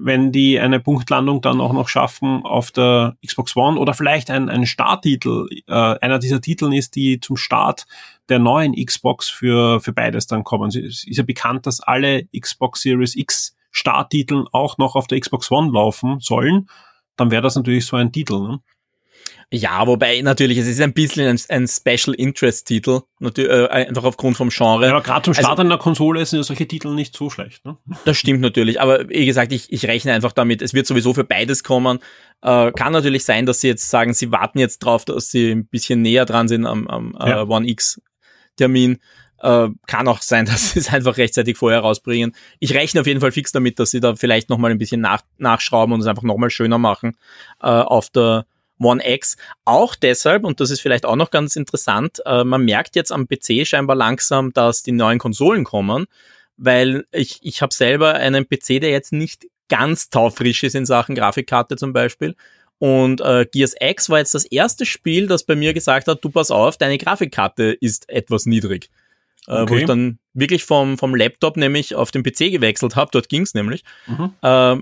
wenn die eine Punktlandung dann auch noch schaffen auf der Xbox One oder vielleicht ein, ein Starttitel, äh, einer dieser Titeln ist, die zum Start der neuen Xbox für, für beides dann kommen. Es ist ja bekannt, dass alle Xbox Series X Starttiteln auch noch auf der Xbox One laufen sollen. Dann wäre das natürlich so ein Titel. Ne? Ja, wobei natürlich, es ist ein bisschen ein, ein Special Interest Titel, äh, einfach aufgrund vom Genre. Ja, aber gerade zum Start also, einer Konsole sind ja solche Titel nicht so schlecht. Ne? Das stimmt natürlich, aber wie gesagt, ich, ich rechne einfach damit, es wird sowieso für beides kommen. Äh, kann natürlich sein, dass sie jetzt sagen, sie warten jetzt drauf, dass sie ein bisschen näher dran sind am, am äh, ja. One X Termin. Äh, kann auch sein, dass sie es einfach rechtzeitig vorher rausbringen. Ich rechne auf jeden Fall fix damit, dass sie da vielleicht nochmal ein bisschen nach, nachschrauben und es einfach nochmal schöner machen äh, auf der One X. Auch deshalb, und das ist vielleicht auch noch ganz interessant, äh, man merkt jetzt am PC scheinbar langsam, dass die neuen Konsolen kommen, weil ich, ich habe selber einen PC, der jetzt nicht ganz taufrisch ist in Sachen Grafikkarte zum Beispiel. Und äh, Gears X war jetzt das erste Spiel, das bei mir gesagt hat, du pass auf, deine Grafikkarte ist etwas niedrig. Äh, okay. Wo ich dann wirklich vom, vom Laptop nämlich auf den PC gewechselt habe, dort ging's nämlich. Mhm. Äh,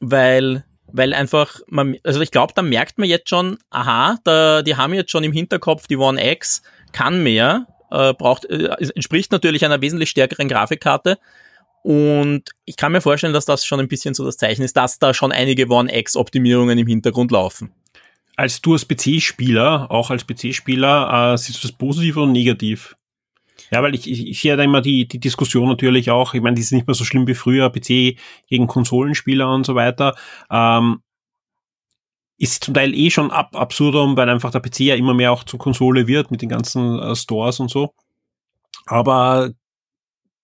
weil weil einfach, man, also ich glaube, da merkt man jetzt schon, aha, da, die haben jetzt schon im Hinterkopf, die One X kann mehr, äh, braucht, äh, entspricht natürlich einer wesentlich stärkeren Grafikkarte. Und ich kann mir vorstellen, dass das schon ein bisschen so das Zeichen ist, dass da schon einige One X-Optimierungen im Hintergrund laufen. Als du als PC-Spieler, auch als PC-Spieler, äh, siehst du das positiv oder negativ? Ja, weil ich, ich, ich sehe da immer die, die Diskussion natürlich auch, ich meine, die ist nicht mehr so schlimm wie früher, PC gegen Konsolenspieler und so weiter. Ähm, ist zum Teil eh schon ab absurdum, weil einfach der PC ja immer mehr auch zur Konsole wird mit den ganzen äh, Stores und so. Aber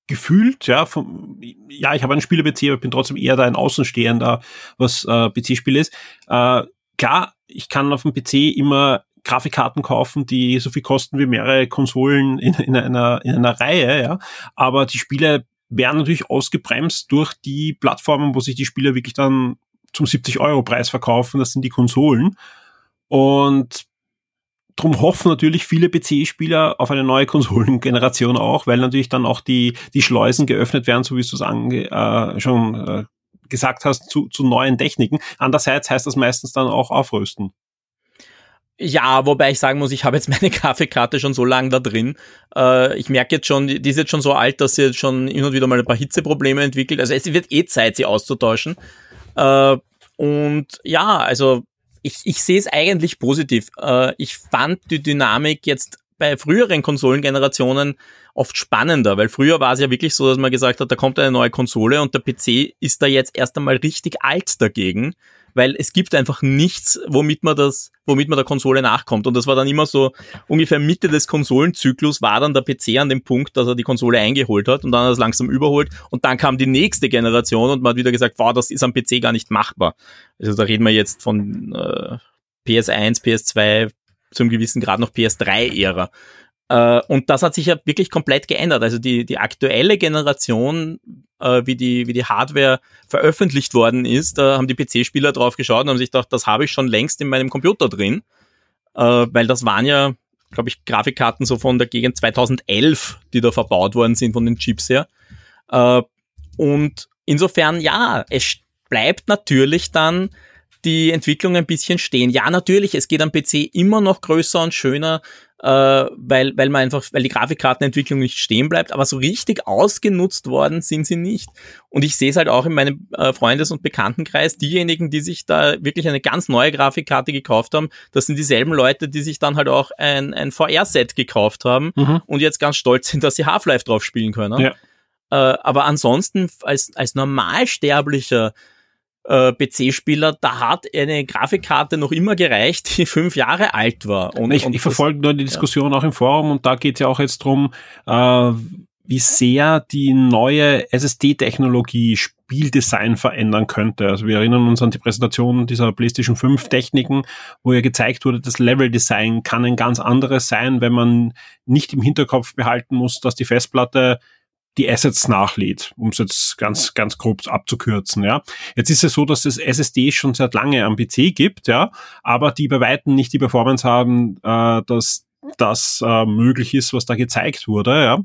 gefühlt, ja, vom, ja, ich habe einen Spieler-PC, aber bin trotzdem eher da ein Außenstehender, was äh, PC-Spiel ist. Äh, klar, ich kann auf dem PC immer Grafikkarten kaufen, die so viel kosten wie mehrere Konsolen in, in, einer, in einer Reihe, ja. Aber die Spiele werden natürlich ausgebremst durch die Plattformen, wo sich die Spieler wirklich dann zum 70-Euro-Preis verkaufen. Das sind die Konsolen. Und drum hoffen natürlich viele PC-Spieler auf eine neue Konsolengeneration auch, weil natürlich dann auch die, die Schleusen geöffnet werden, so wie du es ange, äh, schon äh, gesagt hast, zu, zu neuen Techniken. Andererseits heißt das meistens dann auch aufrüsten. Ja, wobei ich sagen muss, ich habe jetzt meine Grafikkarte schon so lange da drin. Äh, ich merke jetzt schon, die ist jetzt schon so alt, dass sie jetzt schon hin und wieder mal ein paar Hitzeprobleme entwickelt. Also es wird eh Zeit, sie auszutauschen. Äh, und ja, also ich, ich sehe es eigentlich positiv. Äh, ich fand die Dynamik jetzt bei früheren Konsolengenerationen oft spannender, weil früher war es ja wirklich so, dass man gesagt hat, da kommt eine neue Konsole und der PC ist da jetzt erst einmal richtig alt dagegen weil es gibt einfach nichts, womit man das, womit man der Konsole nachkommt. Und das war dann immer so ungefähr Mitte des Konsolenzyklus war dann der PC an dem Punkt, dass er die Konsole eingeholt hat und dann hat er es langsam überholt und dann kam die nächste Generation und man hat wieder gesagt, wow, das ist am PC gar nicht machbar. Also da reden wir jetzt von äh, PS1, PS2, zum gewissen Grad noch PS3-Ära. Äh, und das hat sich ja wirklich komplett geändert. Also die, die aktuelle Generation, äh, wie, die, wie die Hardware veröffentlicht worden ist, da haben die PC-Spieler drauf geschaut und haben sich gedacht, das habe ich schon längst in meinem Computer drin. Äh, weil das waren ja, glaube ich, Grafikkarten so von der Gegend 2011, die da verbaut worden sind von den Chips her. Äh, und insofern, ja, es bleibt natürlich dann die Entwicklung ein bisschen stehen. Ja, natürlich, es geht am PC immer noch größer und schöner äh, weil, weil man einfach, weil die Grafikkartenentwicklung nicht stehen bleibt, aber so richtig ausgenutzt worden sind sie nicht. Und ich sehe es halt auch in meinem äh, Freundes- und Bekanntenkreis, diejenigen, die sich da wirklich eine ganz neue Grafikkarte gekauft haben, das sind dieselben Leute, die sich dann halt auch ein, ein VR-Set gekauft haben mhm. und jetzt ganz stolz sind, dass sie Half-Life drauf spielen können. Ja. Äh, aber ansonsten als, als Normalsterblicher äh, PC-Spieler, da hat eine Grafikkarte noch immer gereicht, die fünf Jahre alt war. Und, ich, und ich verfolge nur die Diskussion ja. auch im Forum und da geht es ja auch jetzt drum, äh, wie sehr die neue SSD-Technologie Spieldesign verändern könnte. Also wir erinnern uns an die Präsentation dieser PlayStation 5 Techniken, wo ja gezeigt wurde, das Level-Design kann ein ganz anderes sein, wenn man nicht im Hinterkopf behalten muss, dass die Festplatte die Assets nachlädt, um es jetzt ganz, ganz grob abzukürzen, ja. Jetzt ist es so, dass es SSD schon seit lange am PC gibt, ja, aber die bei Weitem nicht die Performance haben, äh, dass das äh, möglich ist, was da gezeigt wurde. Ja.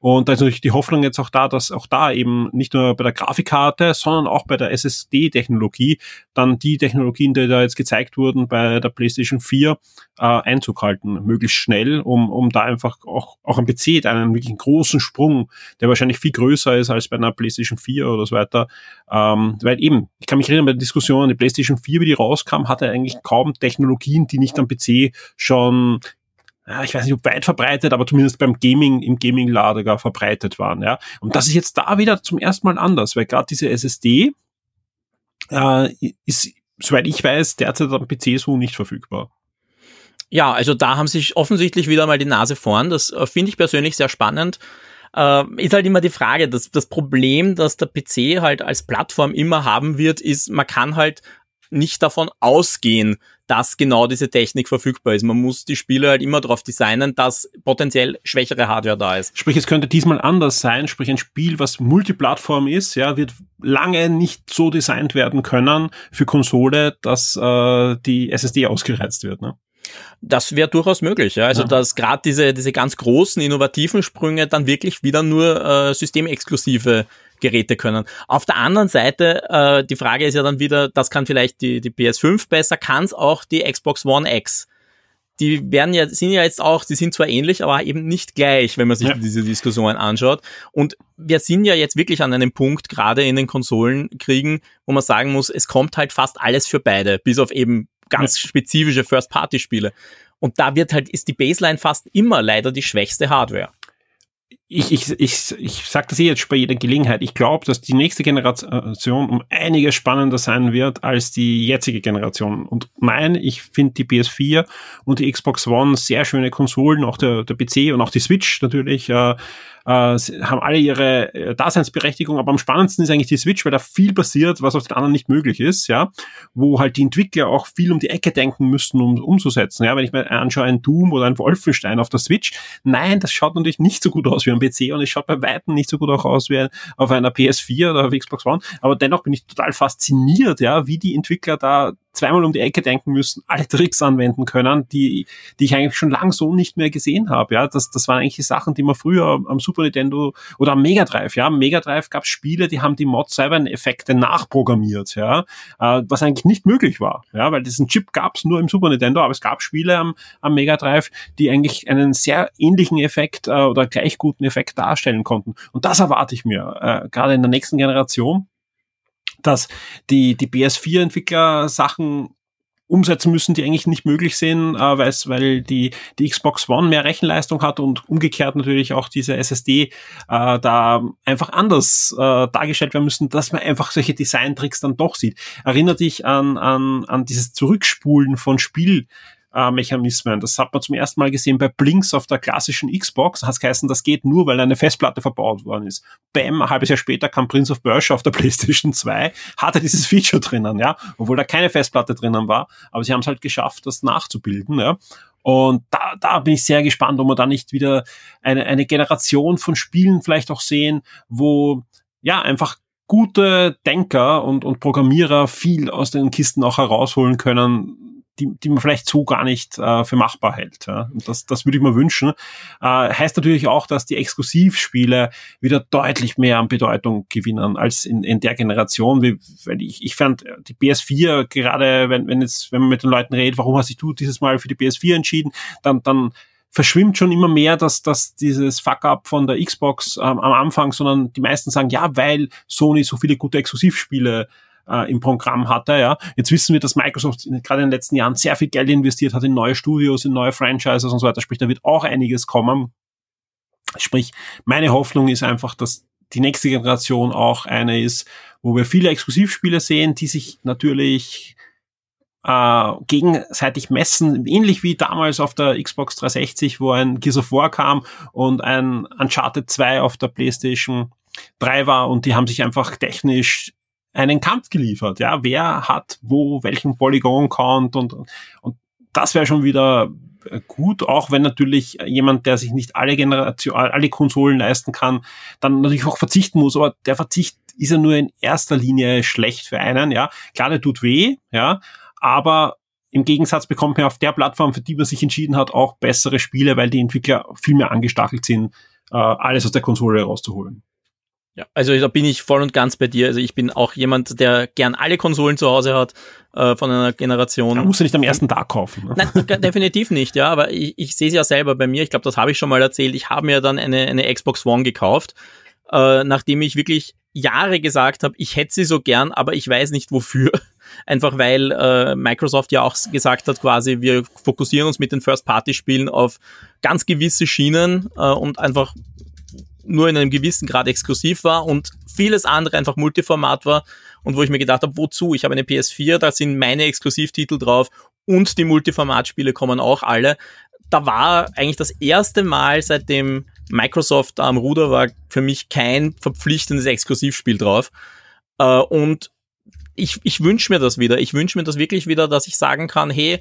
Und da ist natürlich die Hoffnung jetzt auch da, dass auch da eben nicht nur bei der Grafikkarte, sondern auch bei der SSD-Technologie dann die Technologien, die da jetzt gezeigt wurden bei der PlayStation 4, äh, Einzug halten, möglichst schnell, um, um da einfach auch, auch am PC einen wirklich großen Sprung, der wahrscheinlich viel größer ist als bei einer PlayStation 4 oder so weiter. Ähm, weil eben, ich kann mich erinnern, bei der Diskussion, die PlayStation 4, wie die rauskam, hatte eigentlich kaum Technologien, die nicht am PC schon ich weiß nicht, ob weit verbreitet, aber zumindest beim Gaming, im Gaming-Lager verbreitet waren, ja. Und das ist jetzt da wieder zum ersten Mal anders, weil gerade diese SSD äh, ist, soweit ich weiß, derzeit am PC so nicht verfügbar. Ja, also da haben sich offensichtlich wieder mal die Nase vorn. Das äh, finde ich persönlich sehr spannend. Äh, ist halt immer die Frage, dass das Problem, dass der PC halt als Plattform immer haben wird, ist, man kann halt nicht davon ausgehen, dass genau diese Technik verfügbar ist. Man muss die Spiele halt immer darauf designen, dass potenziell schwächere Hardware da ist. Sprich, es könnte diesmal anders sein. Sprich, ein Spiel, was Multiplattform ist, ja, wird lange nicht so designt werden können für Konsole, dass äh, die SSD ausgereizt wird. Ne? Das wäre durchaus möglich, ja. Also ja. dass gerade diese, diese ganz großen innovativen Sprünge dann wirklich wieder nur äh, systemexklusive Geräte können. Auf der anderen Seite, äh, die Frage ist ja dann wieder, das kann vielleicht die, die PS5 besser, kann es auch die Xbox One X. Die werden ja, sind ja jetzt auch, die sind zwar ähnlich, aber eben nicht gleich, wenn man sich ja. diese Diskussionen anschaut. Und wir sind ja jetzt wirklich an einem Punkt, gerade in den Konsolenkriegen, wo man sagen muss, es kommt halt fast alles für beide, bis auf eben ganz ja. spezifische First-Party-Spiele. Und da wird halt, ist die Baseline fast immer leider die schwächste Hardware ich, ich, ich, ich sage das eh jetzt bei jeder Gelegenheit. Ich glaube, dass die nächste Generation um einiges spannender sein wird als die jetzige Generation. Und mein, ich finde die PS4 und die Xbox One sehr schöne Konsolen, auch der, der PC und auch die Switch natürlich. Äh, äh, haben alle ihre äh, Daseinsberechtigung, aber am spannendsten ist eigentlich die Switch, weil da viel passiert, was auf den anderen nicht möglich ist, ja, wo halt die Entwickler auch viel um die Ecke denken müssten, um umzusetzen. Ja, wenn ich mir anschaue, ein Doom oder ein Wolfenstein auf der Switch, nein, das schaut natürlich nicht so gut aus wie am PC und es schaut bei Weitem nicht so gut auch aus wie auf einer PS4 oder auf Xbox One, aber dennoch bin ich total fasziniert, ja, wie die Entwickler da zweimal um die Ecke denken müssen, alle Tricks anwenden können, die, die ich eigentlich schon lang so nicht mehr gesehen habe. Ja, das, das waren eigentlich die Sachen, die man früher am Super Nintendo oder am Mega Drive, ja, am Mega Drive gab es Spiele, die haben die Mod 7 Effekte nachprogrammiert, ja, äh, was eigentlich nicht möglich war, ja, weil diesen Chip gab es nur im Super Nintendo, aber es gab Spiele am, am Mega Drive, die eigentlich einen sehr ähnlichen Effekt äh, oder gleich guten Effekt darstellen konnten. Und das erwarte ich mir, äh, gerade in der nächsten Generation dass die, die PS4-Entwickler Sachen umsetzen müssen, die eigentlich nicht möglich sind, äh, weil die, die Xbox One mehr Rechenleistung hat und umgekehrt natürlich auch diese SSD äh, da einfach anders äh, dargestellt werden müssen, dass man einfach solche Design-Tricks dann doch sieht. Erinnert dich an, an, an dieses Zurückspulen von Spiel äh, Mechanismen. Das hat man zum ersten Mal gesehen bei Blinks auf der klassischen Xbox. Hat geheißen, das geht nur, weil eine Festplatte verbaut worden ist. Bam, ein halbes Jahr später kam Prince of Persia auf der PlayStation 2, hatte dieses Feature drinnen, ja, obwohl da keine Festplatte drinnen war. Aber sie haben es halt geschafft, das nachzubilden, ja. Und da, da bin ich sehr gespannt, ob wir da nicht wieder eine, eine Generation von Spielen vielleicht auch sehen, wo ja einfach gute Denker und, und Programmierer viel aus den Kisten auch herausholen können, die, die man vielleicht so gar nicht äh, für machbar hält. Ja. Und das, das würde ich mir wünschen. Äh, heißt natürlich auch, dass die Exklusivspiele wieder deutlich mehr an Bedeutung gewinnen als in, in der Generation. Wie, weil ich, ich fand die PS4 gerade, wenn, wenn jetzt, wenn man mit den Leuten redet, warum hast du dieses Mal für die PS4 entschieden, dann, dann verschwimmt schon immer mehr, dass, dass dieses Fuck-up von der Xbox ähm, am Anfang, sondern die meisten sagen, ja, weil Sony so viele gute Exklusivspiele äh, im Programm hatte. Ja. Jetzt wissen wir, dass Microsoft gerade in den letzten Jahren sehr viel Geld investiert hat in neue Studios, in neue Franchises und so weiter. Sprich, da wird auch einiges kommen. Sprich, meine Hoffnung ist einfach, dass die nächste Generation auch eine ist, wo wir viele Exklusivspiele sehen, die sich natürlich äh, gegenseitig messen, ähnlich wie damals auf der Xbox 360, wo ein Gears of War kam und ein Uncharted 2 auf der PlayStation 3 war und die haben sich einfach technisch einen Kampf geliefert. Ja, wer hat wo welchen Polygon-Count und, und das wäre schon wieder gut, auch wenn natürlich jemand, der sich nicht alle Generation, alle Konsolen leisten kann, dann natürlich auch verzichten muss, aber der Verzicht ist ja nur in erster Linie schlecht für einen, ja. Klar, der tut weh, ja, aber im Gegensatz bekommt man auf der Plattform, für die man sich entschieden hat, auch bessere Spiele, weil die Entwickler viel mehr angestachelt sind, äh, alles aus der Konsole rauszuholen. Ja, also da bin ich voll und ganz bei dir. Also ich bin auch jemand, der gern alle Konsolen zu Hause hat äh, von einer Generation. Da musst du nicht am ersten Tag kaufen. Ne? Nein, definitiv nicht, ja. Aber ich, ich sehe es ja selber bei mir. Ich glaube, das habe ich schon mal erzählt. Ich habe mir dann eine, eine Xbox One gekauft, äh, nachdem ich wirklich Jahre gesagt habe, ich hätte sie so gern, aber ich weiß nicht wofür. Einfach weil äh, Microsoft ja auch gesagt hat, quasi, wir fokussieren uns mit den First-Party-Spielen auf ganz gewisse Schienen äh, und einfach nur in einem gewissen Grad exklusiv war und vieles andere einfach Multiformat war und wo ich mir gedacht habe, wozu? Ich habe eine PS4, da sind meine Exklusivtitel drauf und die Multiformatspiele kommen auch alle. Da war eigentlich das erste Mal, seitdem Microsoft am Ruder war, für mich kein verpflichtendes Exklusivspiel drauf. Äh, und ich, ich wünsche mir das wieder. Ich wünsche mir das wirklich wieder, dass ich sagen kann, hey,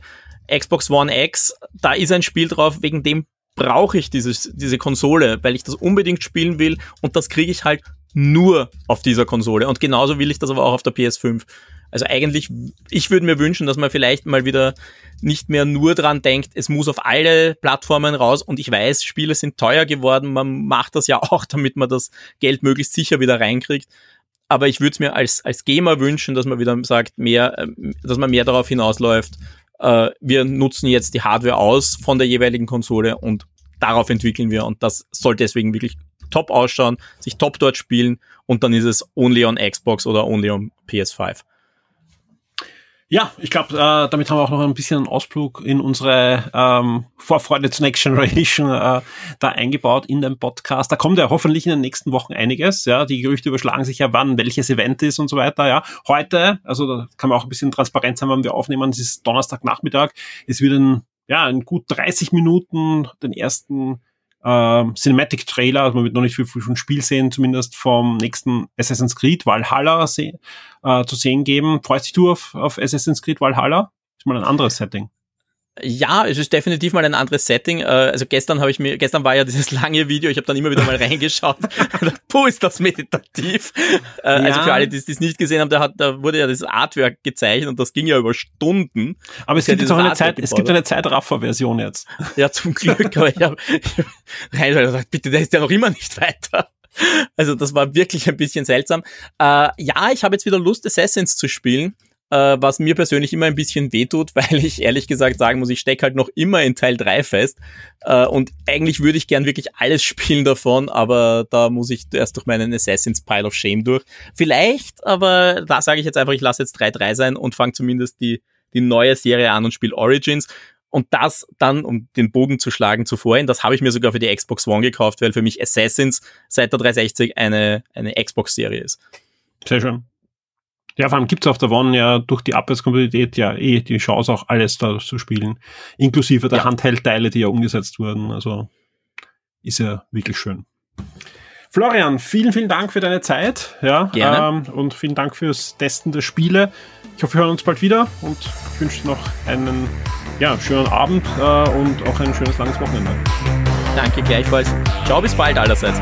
Xbox One X, da ist ein Spiel drauf, wegen dem brauche ich dieses, diese Konsole, weil ich das unbedingt spielen will und das kriege ich halt nur auf dieser Konsole. Und genauso will ich das aber auch auf der PS5. Also eigentlich, ich würde mir wünschen, dass man vielleicht mal wieder nicht mehr nur dran denkt, es muss auf alle Plattformen raus. Und ich weiß, Spiele sind teuer geworden. Man macht das ja auch, damit man das Geld möglichst sicher wieder reinkriegt. Aber ich würde es mir als, als Gamer wünschen, dass man wieder sagt, mehr, ähm, dass man mehr darauf hinausläuft, äh, wir nutzen jetzt die Hardware aus von der jeweiligen Konsole und darauf entwickeln wir und das soll deswegen wirklich top ausschauen, sich top dort spielen und dann ist es only on Xbox oder only on PS5. Ja, ich glaube, äh, damit haben wir auch noch ein bisschen einen Ausflug in unsere ähm, Vorfreude zur Next Generation äh, da eingebaut in den Podcast. Da kommt ja hoffentlich in den nächsten Wochen einiges. Ja, die Gerüchte überschlagen sich ja, wann welches Event ist und so weiter. Ja, heute, also da kann man auch ein bisschen Transparenz haben, wenn wir aufnehmen. Es ist Donnerstagnachmittag. Es wird ein ja in gut 30 Minuten den ersten äh, Cinematic Trailer, also man wird noch nicht viel von Spiel sehen, zumindest vom nächsten Assassin's Creed Valhalla se äh, zu sehen geben. Freust dich du auf, auf Assassin's Creed Valhalla? Ist mal ein anderes Setting. Ja, es ist definitiv mal ein anderes Setting. Äh, also gestern habe ich mir, gestern war ja dieses lange Video, ich habe dann immer wieder mal reingeschaut. Puh, ist das meditativ. Äh, also ja. Also für alle, die es nicht gesehen haben, da, hat, da wurde ja das Artwork gezeichnet und das ging ja über Stunden. Aber es gibt jetzt auch eine Zeit, es gibt eine Zeitraffer-Version jetzt. Ja, zum Glück, aber ich habe rein gesagt, bitte, der ist ja noch immer nicht weiter. Also das war wirklich ein bisschen seltsam. Äh, ja, ich habe jetzt wieder Lust, Assassins zu spielen äh, was mir persönlich immer ein bisschen wehtut, weil ich ehrlich gesagt sagen muss, ich stecke halt noch immer in Teil 3 fest. Äh, und eigentlich würde ich gern wirklich alles spielen davon, aber da muss ich erst durch meinen Assassin's Pile of Shame durch. Vielleicht, aber da sage ich jetzt einfach, ich lasse jetzt 3-3 sein und fange zumindest die, die neue Serie an und spiele Origins. Und das dann, um den Bogen zu schlagen zuvorhin, das habe ich mir sogar für die Xbox One gekauft, weil für mich Assassins seit der 360 eine, eine Xbox-Serie ist. Sehr schön. Ja, vor allem gibt es auf der One ja durch die Abwärtskompatibilität ja eh die Chance auch alles da zu spielen, inklusive der ja. Handheld-Teile, die ja umgesetzt wurden. Also ist ja wirklich schön. Florian, vielen, vielen Dank für deine Zeit. Ja, Gerne. Ähm, und vielen Dank fürs Testen der Spiele. Ich hoffe, wir hören uns bald wieder und ich wünsche noch einen ja, schönen Abend äh, und auch ein schönes langes Wochenende. Danke gleichfalls. Ciao, bis bald allerseits.